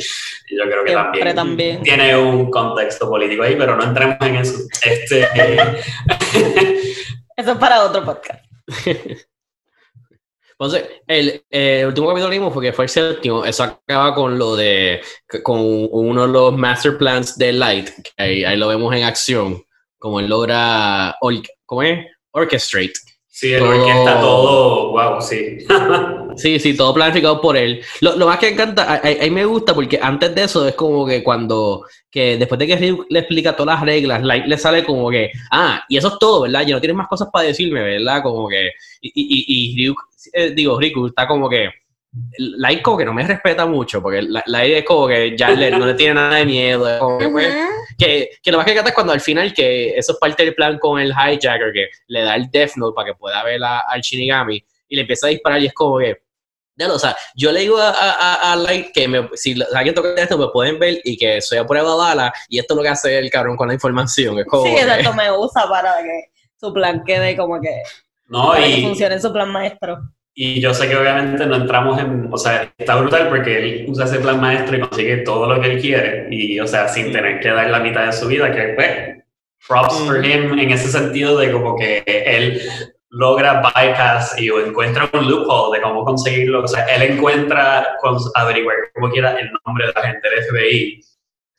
y yo creo que también,
también.
tiene un contexto político ahí, pero no entremos en eso. Este,
Eso es para otro podcast.
Entonces, el, eh, último capítulo que vimos fue fue el séptimo. Eso acaba con lo de. con uno de los master plans de Light. Que ahí, lo vemos en acción. Como él logra. ¿Cómo es? Orchestrate.
Sí, el
Todo-
orquesta todo, wow, sí.
Sí, sí, todo planificado por él. Lo, lo más que encanta, a, a- a mí me gusta porque antes de eso es como que cuando, que después de que Ryuk le explica todas las reglas, Light le sale como que, ah, y eso es todo, ¿verdad? Ya no tienes más cosas para decirme, ¿verdad? Como que, y, y, y Ryuk, eh, digo, Riku está como que, Light como que no me respeta mucho, porque la- Light es como que ya le- no le tiene nada de miedo, es como que, pues, que, que lo más que encanta es cuando al final, que eso es parte del plan con el hijacker, que le da el Death Note para que pueda ver a- al Shinigami y le empieza a disparar y es como que, ya lo, o sea, yo le digo a, a, a- a Light que me, si alguien toca esto me pueden ver y que soy a prueba de bala y esto es lo que hace el cabrón con la información. Es como
Sí,
que-
exacto, me usa para que su plan quede como que,
No,
para que
y,
funcione su plan maestro.
Y yo sé que obviamente no entramos en, o sea, está brutal porque él usa ese plan maestro y consigue todo lo que él quiere y, o sea, sin tener que dar la mitad de su vida, que pues, props for
Mm.
him en ese sentido de como que él logra bypass y o encuentra un loophole de cómo conseguirlo, o sea, él encuentra, con, averiguar como quiera el nombre de la gente del FBI.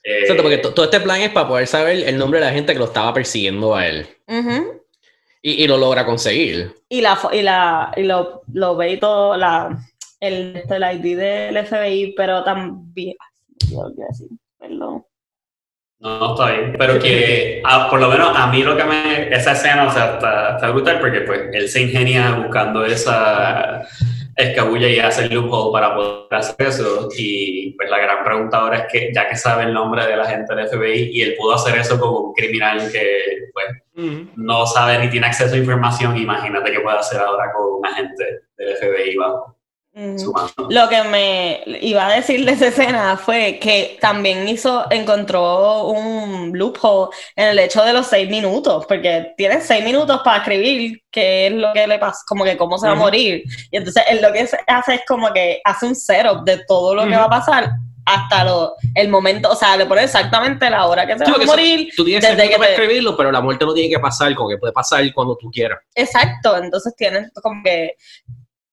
Eh,
Exacto, porque to- todo este plan es para poder saber el nombre de la gente que lo estaba persiguiendo a él.
Ujú.
Y, y lo logra conseguir.
Y la y la y lo, lo ve y todo la el, este, el ID del FBI, pero también yo lo quiero decir, perdón.
No, está bien. Pero que, ah, por lo menos a mí lo que me. Esa escena, o sea, está, está brutal porque pues él se ingenia buscando esa escabulla y hace el loophole para poder hacer eso. Y pues la gran pregunta ahora es que, ya que sabe el nombre de la gente del FBI y él pudo hacer eso con un criminal que pues no sabe ni tiene acceso a información, imagínate qué puede hacer ahora con un agente del FBI bajo
Lo que me iba a decir de esa escena fue que también hizo, encontró un loophole en el hecho de los seis minutos, porque tiene seis minutos para escribir qué es lo que le pasa, como que cómo se va a morir. Y entonces él lo que hace es como que hace un setup de todo lo que va a pasar hasta lo, el momento, o sea, le pone exactamente la hora que se va a
eso-
morir.
Tú tienes
Desde que
para escribirlo, pero la muerte no tiene que pasar, como que puede pasar cuando tú quieras.
Exacto, entonces tienen como que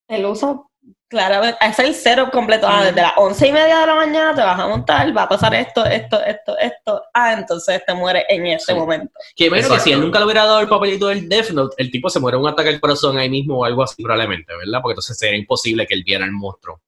el uso, claramente, es el setup completo. Ah, desde las once y media de la mañana te vas a montar, va a pasar esto, esto, esto, esto. Ah, entonces te mueres en ese
Sí.
momento.
Que bueno, que si él nunca le hubiera dado el papelito del Death Note, el tipo se muere un ataque al corazón ahí mismo o algo así probablemente, ¿verdad? Porque entonces sería imposible que él viera el monstruo.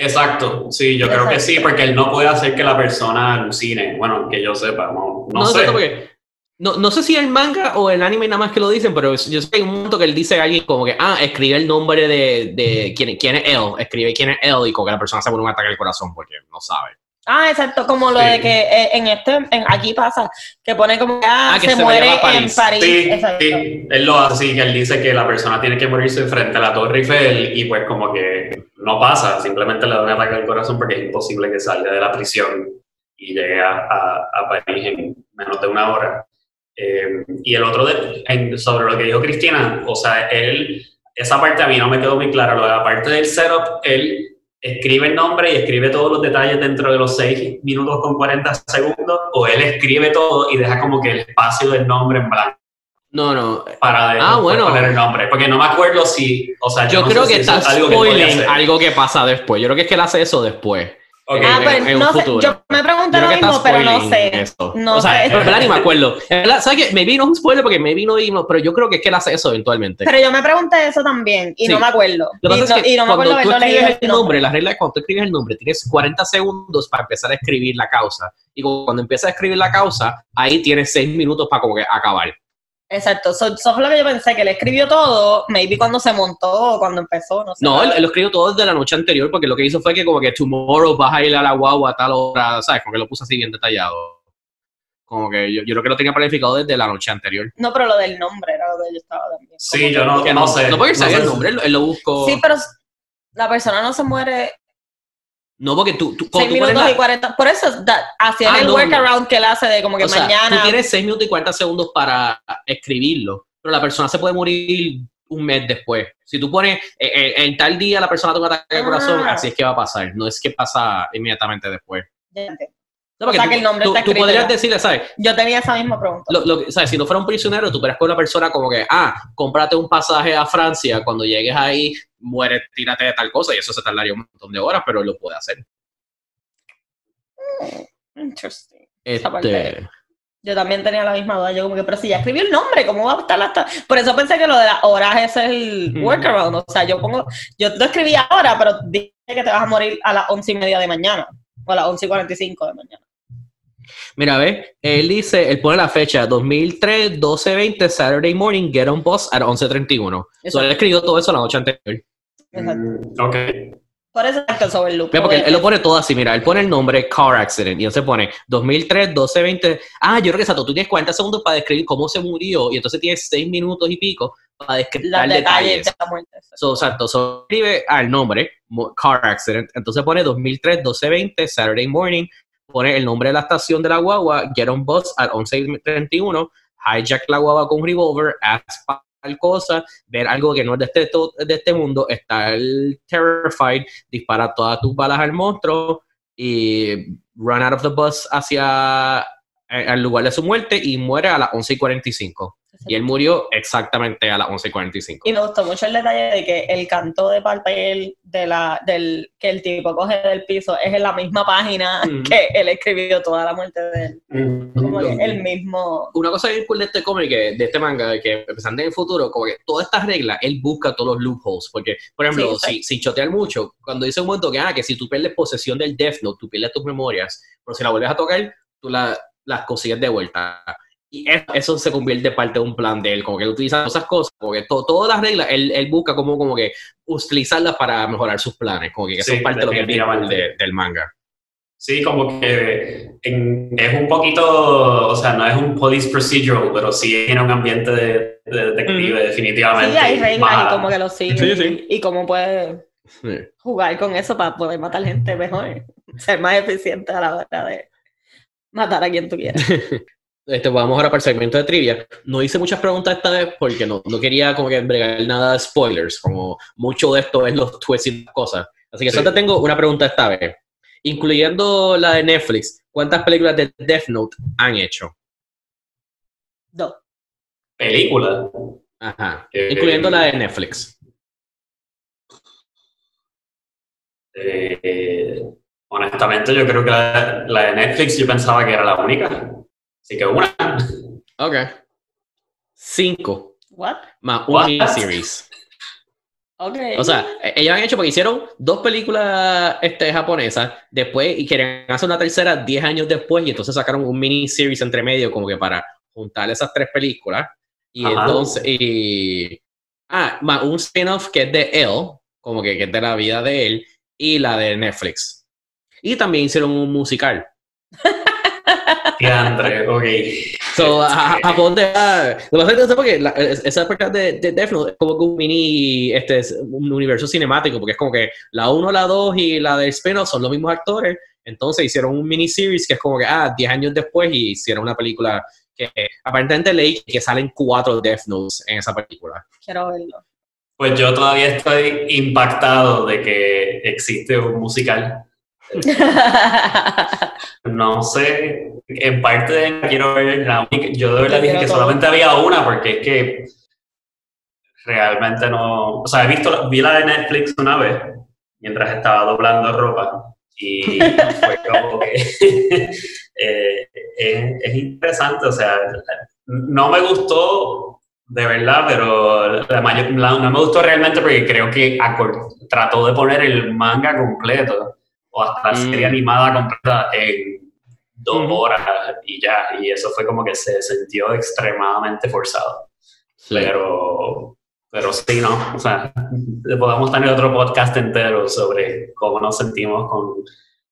Exacto, sí, yo creo que sí, porque él no puede hacer que la persona alucine. Bueno, que yo sepa, no, no,
No,
sé.
porque- no, no sé si el manga o el anime nada más que lo dicen, pero yo sé que hay un momento que él dice a alguien como que, ah, escribe el nombre de, de quién, quién es él, escribe quién es él y como que la persona se muere de un ataque al corazón porque no sabe.
Ah, exacto, como lo
Sí.
de que eh, en este, en, aquí pasa, que pone como que ah,
Ah, que
se,
se
muere
a
en
París.
París.
Sí,
exacto.
sí, él lo hace así, que él dice que la persona tiene que morirse frente a la Torre Eiffel y pues como que no pasa, simplemente le da un ataque al corazón porque es imposible que salga de la prisión y llegue a, a- a París en menos de una hora. Eh, y el otro, de- en- sobre lo que dijo Cristina, o sea, él, esa parte a mí no me quedó muy clara, lo de la parte del setup, él escribe el nombre y escribe todos los detalles dentro de los 6 minutos con 40 segundos, o él escribe todo y deja como que el espacio del nombre en blanco
No, no.
para de-
Ah, bueno.
poner el nombre. Porque no me acuerdo si, o sea,
Yo
no
creo que
si
está spoiling algo que pasa después. Yo creo que es que él hace eso después.
Ok.
Ah,
en-
pues
en un
no sé, yo me pregunté lo mismo, pero no sé.
eso.
No
o sea,
sé.
en verdad ni me acuerdo. En verdad, ¿Sabes qué? Maybe no es un spoiler porque maybe no vimos, pero yo creo que es que él hace eso eventualmente.
Pero yo me pregunté eso también y
Sí.
no me acuerdo.
Lo
y, no,
es que
y no me
cuando
acuerdo
tú
haberlo leído
escribes el nombre, la regla es cuando tú escribes el nombre, tienes 40 segundos para empezar a escribir la causa. Y cuando empiezas a escribir la causa, ahí tienes 6 minutos para como que acabar.
Exacto, eso, eso fue lo que yo pensé, que él escribió todo, maybe cuando se montó o cuando empezó, no sé.
No, él, él lo escribió todo desde la noche anterior porque lo que hizo fue que como que tomorrow vas a ir a la guagua a tal hora, ¿sabes? Como que lo puso así bien detallado. Como que yo, yo creo que lo tenía planificado desde la noche anterior.
No, pero lo del nombre era lo que yo estaba también.
Sí, yo no,
Que
no sé.
No porque él
no
sabía
sé
el nombre, él, él lo buscó.
Sí, pero la persona no se muere
No, porque tú, tú,
6
cuando tú pones
minutos
la-
y 40. Por eso da- hacía
Ah,
el
no,
workaround que él hace de como que
o sea,
mañana.
tú tienes 6 minutos y 40 segundos para escribirlo, pero la persona se puede morir un mes después. Si tú pones eh, eh, en tal día la persona tuvo ataque de corazón,
Ah.
así es que va a pasar. No es que pasa inmediatamente después.
Ya.
No, porque
O sea,
tú,
que el nombre
tú-
está
tú
escrito
podrías
ya.
decirle, ¿sabes?
Yo tenía esa misma pregunta.
Lo, lo que- ¿sabes? Si no fuera un prisionero, tú podrías con una persona como que, ah, cómprate un pasaje a Francia, cuando llegues ahí, mueres, tírate de tal cosa, y eso se tardaría un montón de horas, pero lo puede hacer.
Interesting. Esa parte.
Este,
Yo también tenía la misma duda. Yo como que, pero si ya escribió el nombre, ¿cómo va a estar hasta...? Por eso pensé que lo de las horas es el workaround. O sea, yo pongo... Yo lo escribí ahora, pero dije que te vas a morir a las once y media de mañana. O a las once y cuarenta y cinco de mañana.
Mira, ve, él dice, él pone la fecha 2003, 1220, Saturday morning, get on bus at 1131. So, él escribió todo eso la noche anterior.
Exacto.
Ok.
Por eso es que sobre el loop.
Ve, porque él, él lo pone todo así, mira, él pone el nombre car accident y entonces pone 2003, 1220. Ah, yo creo que exacto, tú tienes 40 segundos para describir cómo se murió y entonces tienes 6 minutos y pico para describir
Los detalles
detalles.
de la muerte.
So, exacto, so, escribe al nombre, car accident, entonces pone 2003, 1220, Saturday morning, pone el nombre de la estación de la guagua, get on bus at 1131, hijack la guagua con revolver, ask tal cosa, ver algo que no es de este, de este mundo, estar terrified, dispara todas tus balas al monstruo y run out of the bus hacia eh, al lugar de su muerte y muere a las 11 y 45. Y él murió exactamente a las 11.45.
Y me gustó mucho el detalle de que el canto de papel de la, del, que el tipo coge del piso es en la misma página
Mm.
que él escribió toda la muerte de él.
Mm.
Como que el mismo.
Una cosa bien cool de este cómic, que- de este manga, que pensando en el futuro, como que todas estas reglas, él busca todos los loopholes. Porque, por ejemplo,
Sí,
si, si chotear mucho, cuando dice un momento que, ah, que si tú pierdes posesión del Death Note, tú pierdes tus memorias, pero si la vuelves a tocar, tú la- las consigues de vuelta. Y es- eso se convierte en parte de un plan de él, como que él utiliza esas cosas, porque to- todas las reglas, él, él busca como, como que utilizarlas para mejorar sus planes, como que eso
Sí,
es parte de lo que es de- del manga.
Sí, como que en- es un poquito, o sea, no es un police procedural, pero sí tiene un ambiente de, de detective, definitivamente.
Sí, hay reglas
Más-
y como que lo siguen.
Sí, sí.
Y cómo puede
Sí.
jugar con eso para poder matar gente mejor. Ser más eficiente a la hora de matar a quien tú quieras.
Este, vamos ahora para el segmento de trivia. No hice muchas preguntas esta vez porque no, no quería como que bregar nada de spoilers, como mucho de esto es los twists y las cosas. Así que
Sí.
solo te tengo una pregunta esta vez. Incluyendo la de Netflix, ¿cuántas películas de Death Note han hecho?
Dos.
Película.
Ajá.
Eh,
Incluyendo la de Netflix.
Eh, honestamente, yo creo que la, la de Netflix yo pensaba que era la única. Así que una.
Ok. Cinco.
What?
Más un
What?
miniseries.
Ok.
O sea, e- ellos han hecho porque hicieron dos películas este, japonesas después y querían hacer una tercera 10 años después y entonces sacaron un miniseries entre medio como que para juntar esas tres películas. Y
Ajá.
entonces, y, ah, más un spin-off que es de él, como que, que es de la vida de él, y la de Netflix. Y también hicieron un musical.
Diandre, ok.
So, a, a- de. ah, lo que pasa es que no sé por qué, la- es- esa película de, de Death Note es como que un mini este, es un universo cinemático, porque es como que la 1, la 2 y la del spin-off son los mismos actores. Entonces hicieron un miniseries que es como que, ah, 10 años después y hicieron una película que aparentemente leí que salen cuatro Death Notes en esa película.
Quiero verlo.
Pues yo todavía estoy impactado de que existe un musical. No sé, en parte quiero ver la única, yo de verdad dije que
todo.
solamente había una porque es que realmente no, o sea, he visto, vi la de Netflix una vez mientras estaba doblando ropa y fue como que eh, es, es interesante, o sea, no me gustó de verdad, pero la mayor, la- no me gustó realmente porque creo que trató de poner el manga completo o hasta la
Mm.
serie animada completa en dos horas y ya, y eso fue como que se sintió extremadamente forzado. Pero, pero sí, ¿no? O sea, podemos tener otro podcast entero sobre cómo nos sentimos con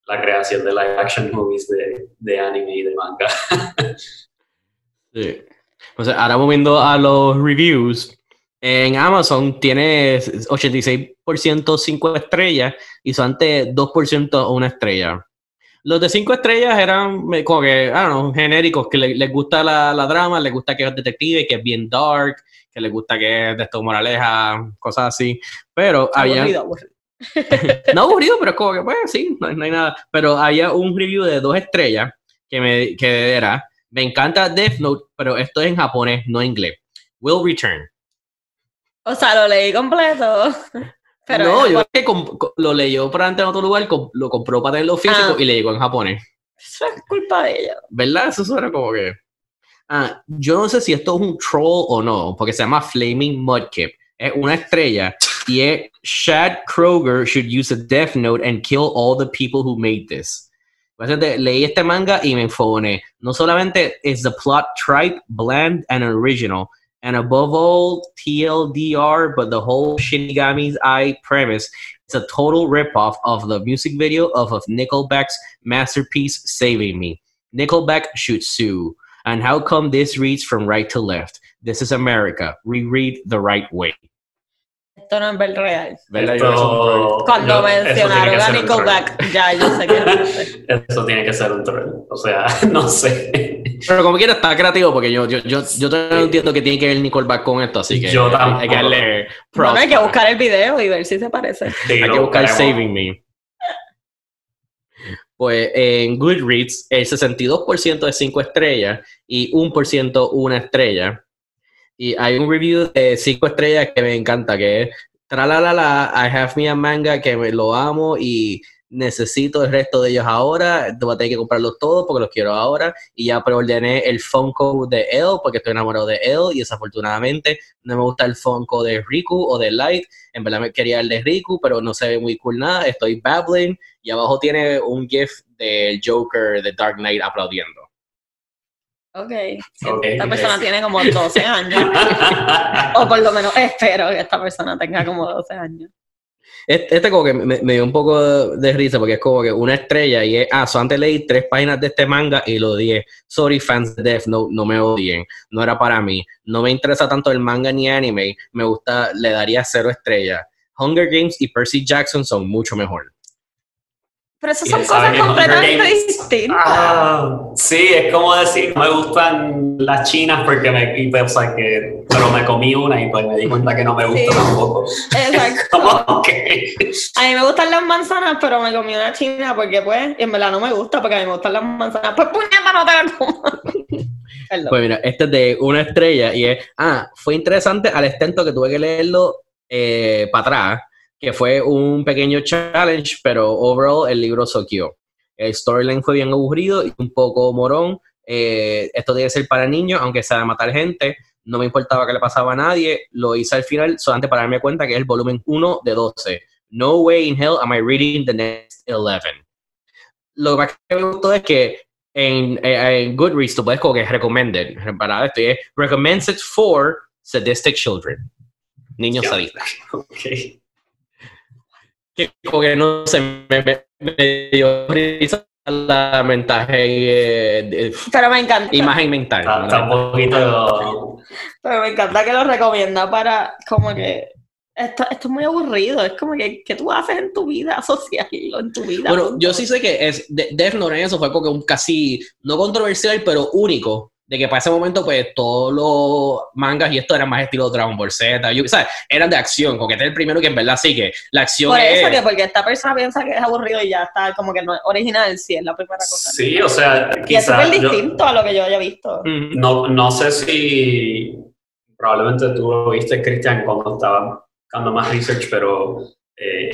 la creación de live action movies de, de anime y de manga.
Sí. O sea, ahora moviendo a los reviews. En Amazon tiene 86% 5 estrellas y son antes 2% una estrella. Los de 5 estrellas eran como que, ah, no, genéricos, que le- les gusta la, la drama, les gusta que es detective, que es bien dark, que les gusta que es de esto moraleja, cosas así. Pero había.
Aburrido, aburrido.
no aburrido, pero es como que, pues sí, no, no hay nada. Pero había un review de dos estrellas que, me, que era, me encanta Death Note, pero esto es en japonés, no en inglés. Will return.
O sea, lo leí completo. Pero
no, yo creo que lo leyó para antes en otro lugar, lo compró para tenerlo físico
Ah.
y le llegó en japonés.
eso es culpa de ella.
¿Verdad? Eso suena como que... Ah, yo no sé si esto es un troll o no, porque se llama Flaming Mudkip. Es una estrella y es Shad Kroger should use a death note and kill all the people who made this. Leí este manga y me enfoné. No solamente is the plot tripe, bland, and original, and above all TLDR, but the whole Shinigami's Eye premise. It's a total ripoff of the music video of, of Nickelback's masterpiece Saving Me. Nickelback should sue. And how come this reads from right to left? This is America. Reread the right way.
Esto no es ver real.
¿Verdad? Yo creo que eso es un.
Esto-
Cuando
yo- eso tiene
mencionaron a
ser un troll.
Nickelback, ya yo sé que
Eso tiene que ser un troll. O sea, no sé.
Pero como quiera está creativo porque yo, yo, yo, yo todavía no entiendo que tiene que ver Nickelback con esto, así que
Yo
hay,
tampoco.
hay que darle.
Bueno, hay que buscar el video y ver si se parece.
Sí,
Hay que buscar
buscaremos.
Saving Me. Pues en Goodreads, el 62% de 5 estrellas y 1% una estrella. Y hay un review de cinco estrellas que me encanta, que es Tralalala, I have me a manga que me lo amo y necesito el resto de ellos ahora, voy a tener que comprarlos todos porque los quiero ahora y ya preordené el Funko de Elle porque estoy enamorado de Elle y desafortunadamente no me gusta el Funko de Riku o de Light, en verdad me quería el de Riku pero no se ve muy cool nada, estoy babbling y abajo tiene un GIF del Joker de Dark Knight aplaudiendo.
Ok, esta persona tiene como 12 años. o por lo menos espero que esta persona tenga como 12 años.
Este, este, como que me, dio un poco de, risa porque es como que una estrella y es, ah, so antes leí tres páginas de este manga y lo dije, sorry fans de Death no, no me odien, no era para mí, no me interesa tanto el manga ni anime, me gusta, le daría cero estrellas. Hunger Games y Percy Jackson son mucho mejor.
Pero esas son cosas completamente distintas.
Ah, sí, es como decir, me gustan las chinas porque me, y pues, que, pero me comí una y pues me di cuenta que no me gusta tampoco. Exacto.
A mí me gustan las manzanas, pero me comí una china porque pues, y en verdad no me gusta porque a mí me gustan las manzanas. Pues puñeta, no te la como.
Pues mira, este es de una estrella y es, ah, fue interesante al extento que tuve que leerlo eh, para atrás que fue un pequeño challenge, pero overall el libro soqueó. El storyline fue bien aburrido y un poco morón. Eh, esto debe ser para niños, aunque sea de matar gente. No me importaba que le pasaba a nadie. Lo hice al final solamente para darme cuenta que es el volumen 1 de 12. No way in hell am I reading the next 11. Lo que me gustó es que en, en Goodreads tú puedes como que recommended. Para esto es recommended for sadistic children. Niños sadistas.
Okay
que como que no se me, me, dio risa la mensaje eh,
pero me encanta.
imagen mental
está, un poquito
pero me encanta que lo recomienda para como que esto, esto es muy aburrido es como que ¿qué tú haces en tu vida social en tu vida
bueno yo sí sé que es Death Note eso fue como que un casi no controversial pero único de que para ese momento, pues, todos los mangas y esto eran más estilo Dragon Ball Z, yo, ¿sabes? Eran de acción, porque este es el primero que en verdad sí que la acción
Por eso
es...
que porque esta persona piensa que es aburrido y ya está como que no es original, sí, es la primera cosa.
Sí, o sea,
Y es súper distinto a lo que yo haya visto.
No, no sé si... Probablemente tú lo viste, Cristian, cuando estaba buscando más research, pero... Eh,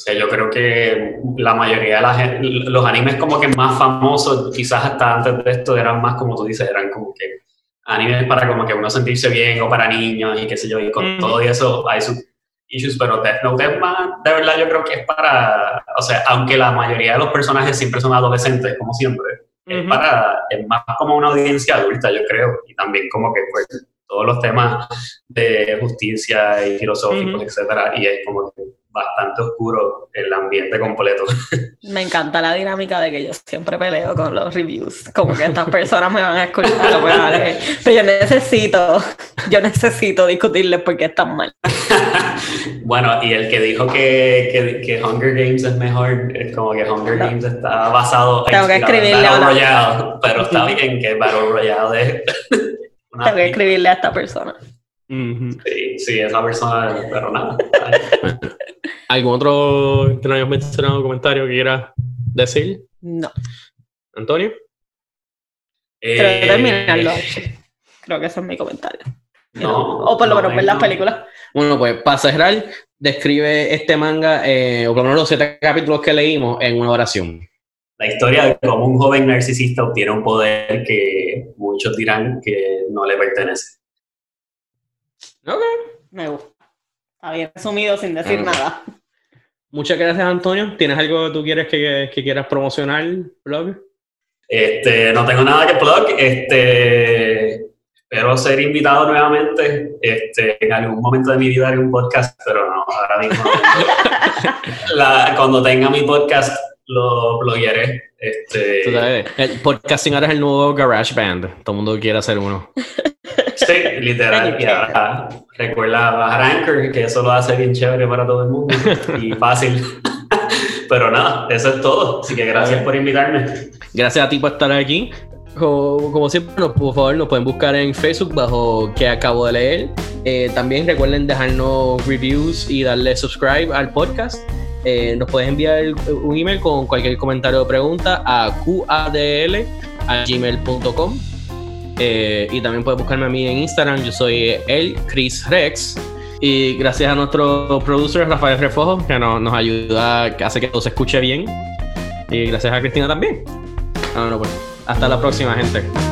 o sea, yo creo que la mayoría de la gente, los animes como que más famosos, quizás hasta antes de esto, eran más como tú dices, eran como que animes para como que uno sentirse bien o para niños y qué sé yo, y con todo eso hay sus issues, pero Death Note es más, de verdad yo creo que es para, o sea, aunque la mayoría de los personajes siempre son adolescentes, como siempre, es para, es más como una audiencia adulta, yo creo, y también como que pues todos los temas de justicia y filosóficos, etcétera, y es como que bastante oscuro el ambiente completo.
Me encanta la dinámica de que yo siempre peleo con los reviews, como que estas personas me van a escuchar, pero yo necesito, yo necesito discutirles por qué están mal.
bueno, y el que dijo que, que, Hunger Games es mejor, es como que Hunger Games está basado
en Battle
Royale, pero está bien que Battle Royale es...
Tengo que escribirle a esta persona.
Sí, sí, esa persona, pero nada.
¿Algún otro que no hayas mencionado comentario que quieras decir?
No.
¿Antonio?
Eh, terminarlo. Creo que ese es mi comentario. No, o por lo menos ver las películas.
Bueno, pues para cerrar, describe este manga, eh, o por lo menos los siete capítulos que leímos, en una oración.
La historia de cómo un joven narcisista obtiene un poder que muchos dirán que no le pertenece.
Ok. Me gusta. Bien resumido sin decir nada.
Muchas gracias, Antonio. ¿Tienes algo que tú quieres que, quieras promocionar, blog?
Este, no tengo nada que blog. Este, espero ser invitado nuevamente. Este, en algún momento de mi vida haré un podcast, pero no, ahora mismo. cuando tenga mi podcast, lo bloguearé. Este.
El podcasting ahora es el nuevo Garage Band. Todo el mundo quiere hacer uno.
Sí, literal. recuerda bajar Anchor, que eso lo hace bien chévere para todo el mundo y fácil. Pero nada, eso es todo. Así que gracias por invitarme.
Gracias a ti por estar aquí. Como, siempre, por favor, nos pueden buscar en Facebook bajo que acabo de leer. Eh, también recuerden dejarnos reviews y darle subscribe al podcast. Eh, nos puedes enviar un email con cualquier comentario o pregunta a qadl.gmail.com Eh, y también puedes buscarme a mí en Instagram. Yo soy el Chris Rex. Y gracias a nuestro producer Rafael Refojo, que nos, ayuda, que hace que todo se escuche bien. Y gracias a Cristina también. Bueno, pues, hasta la próxima, gente.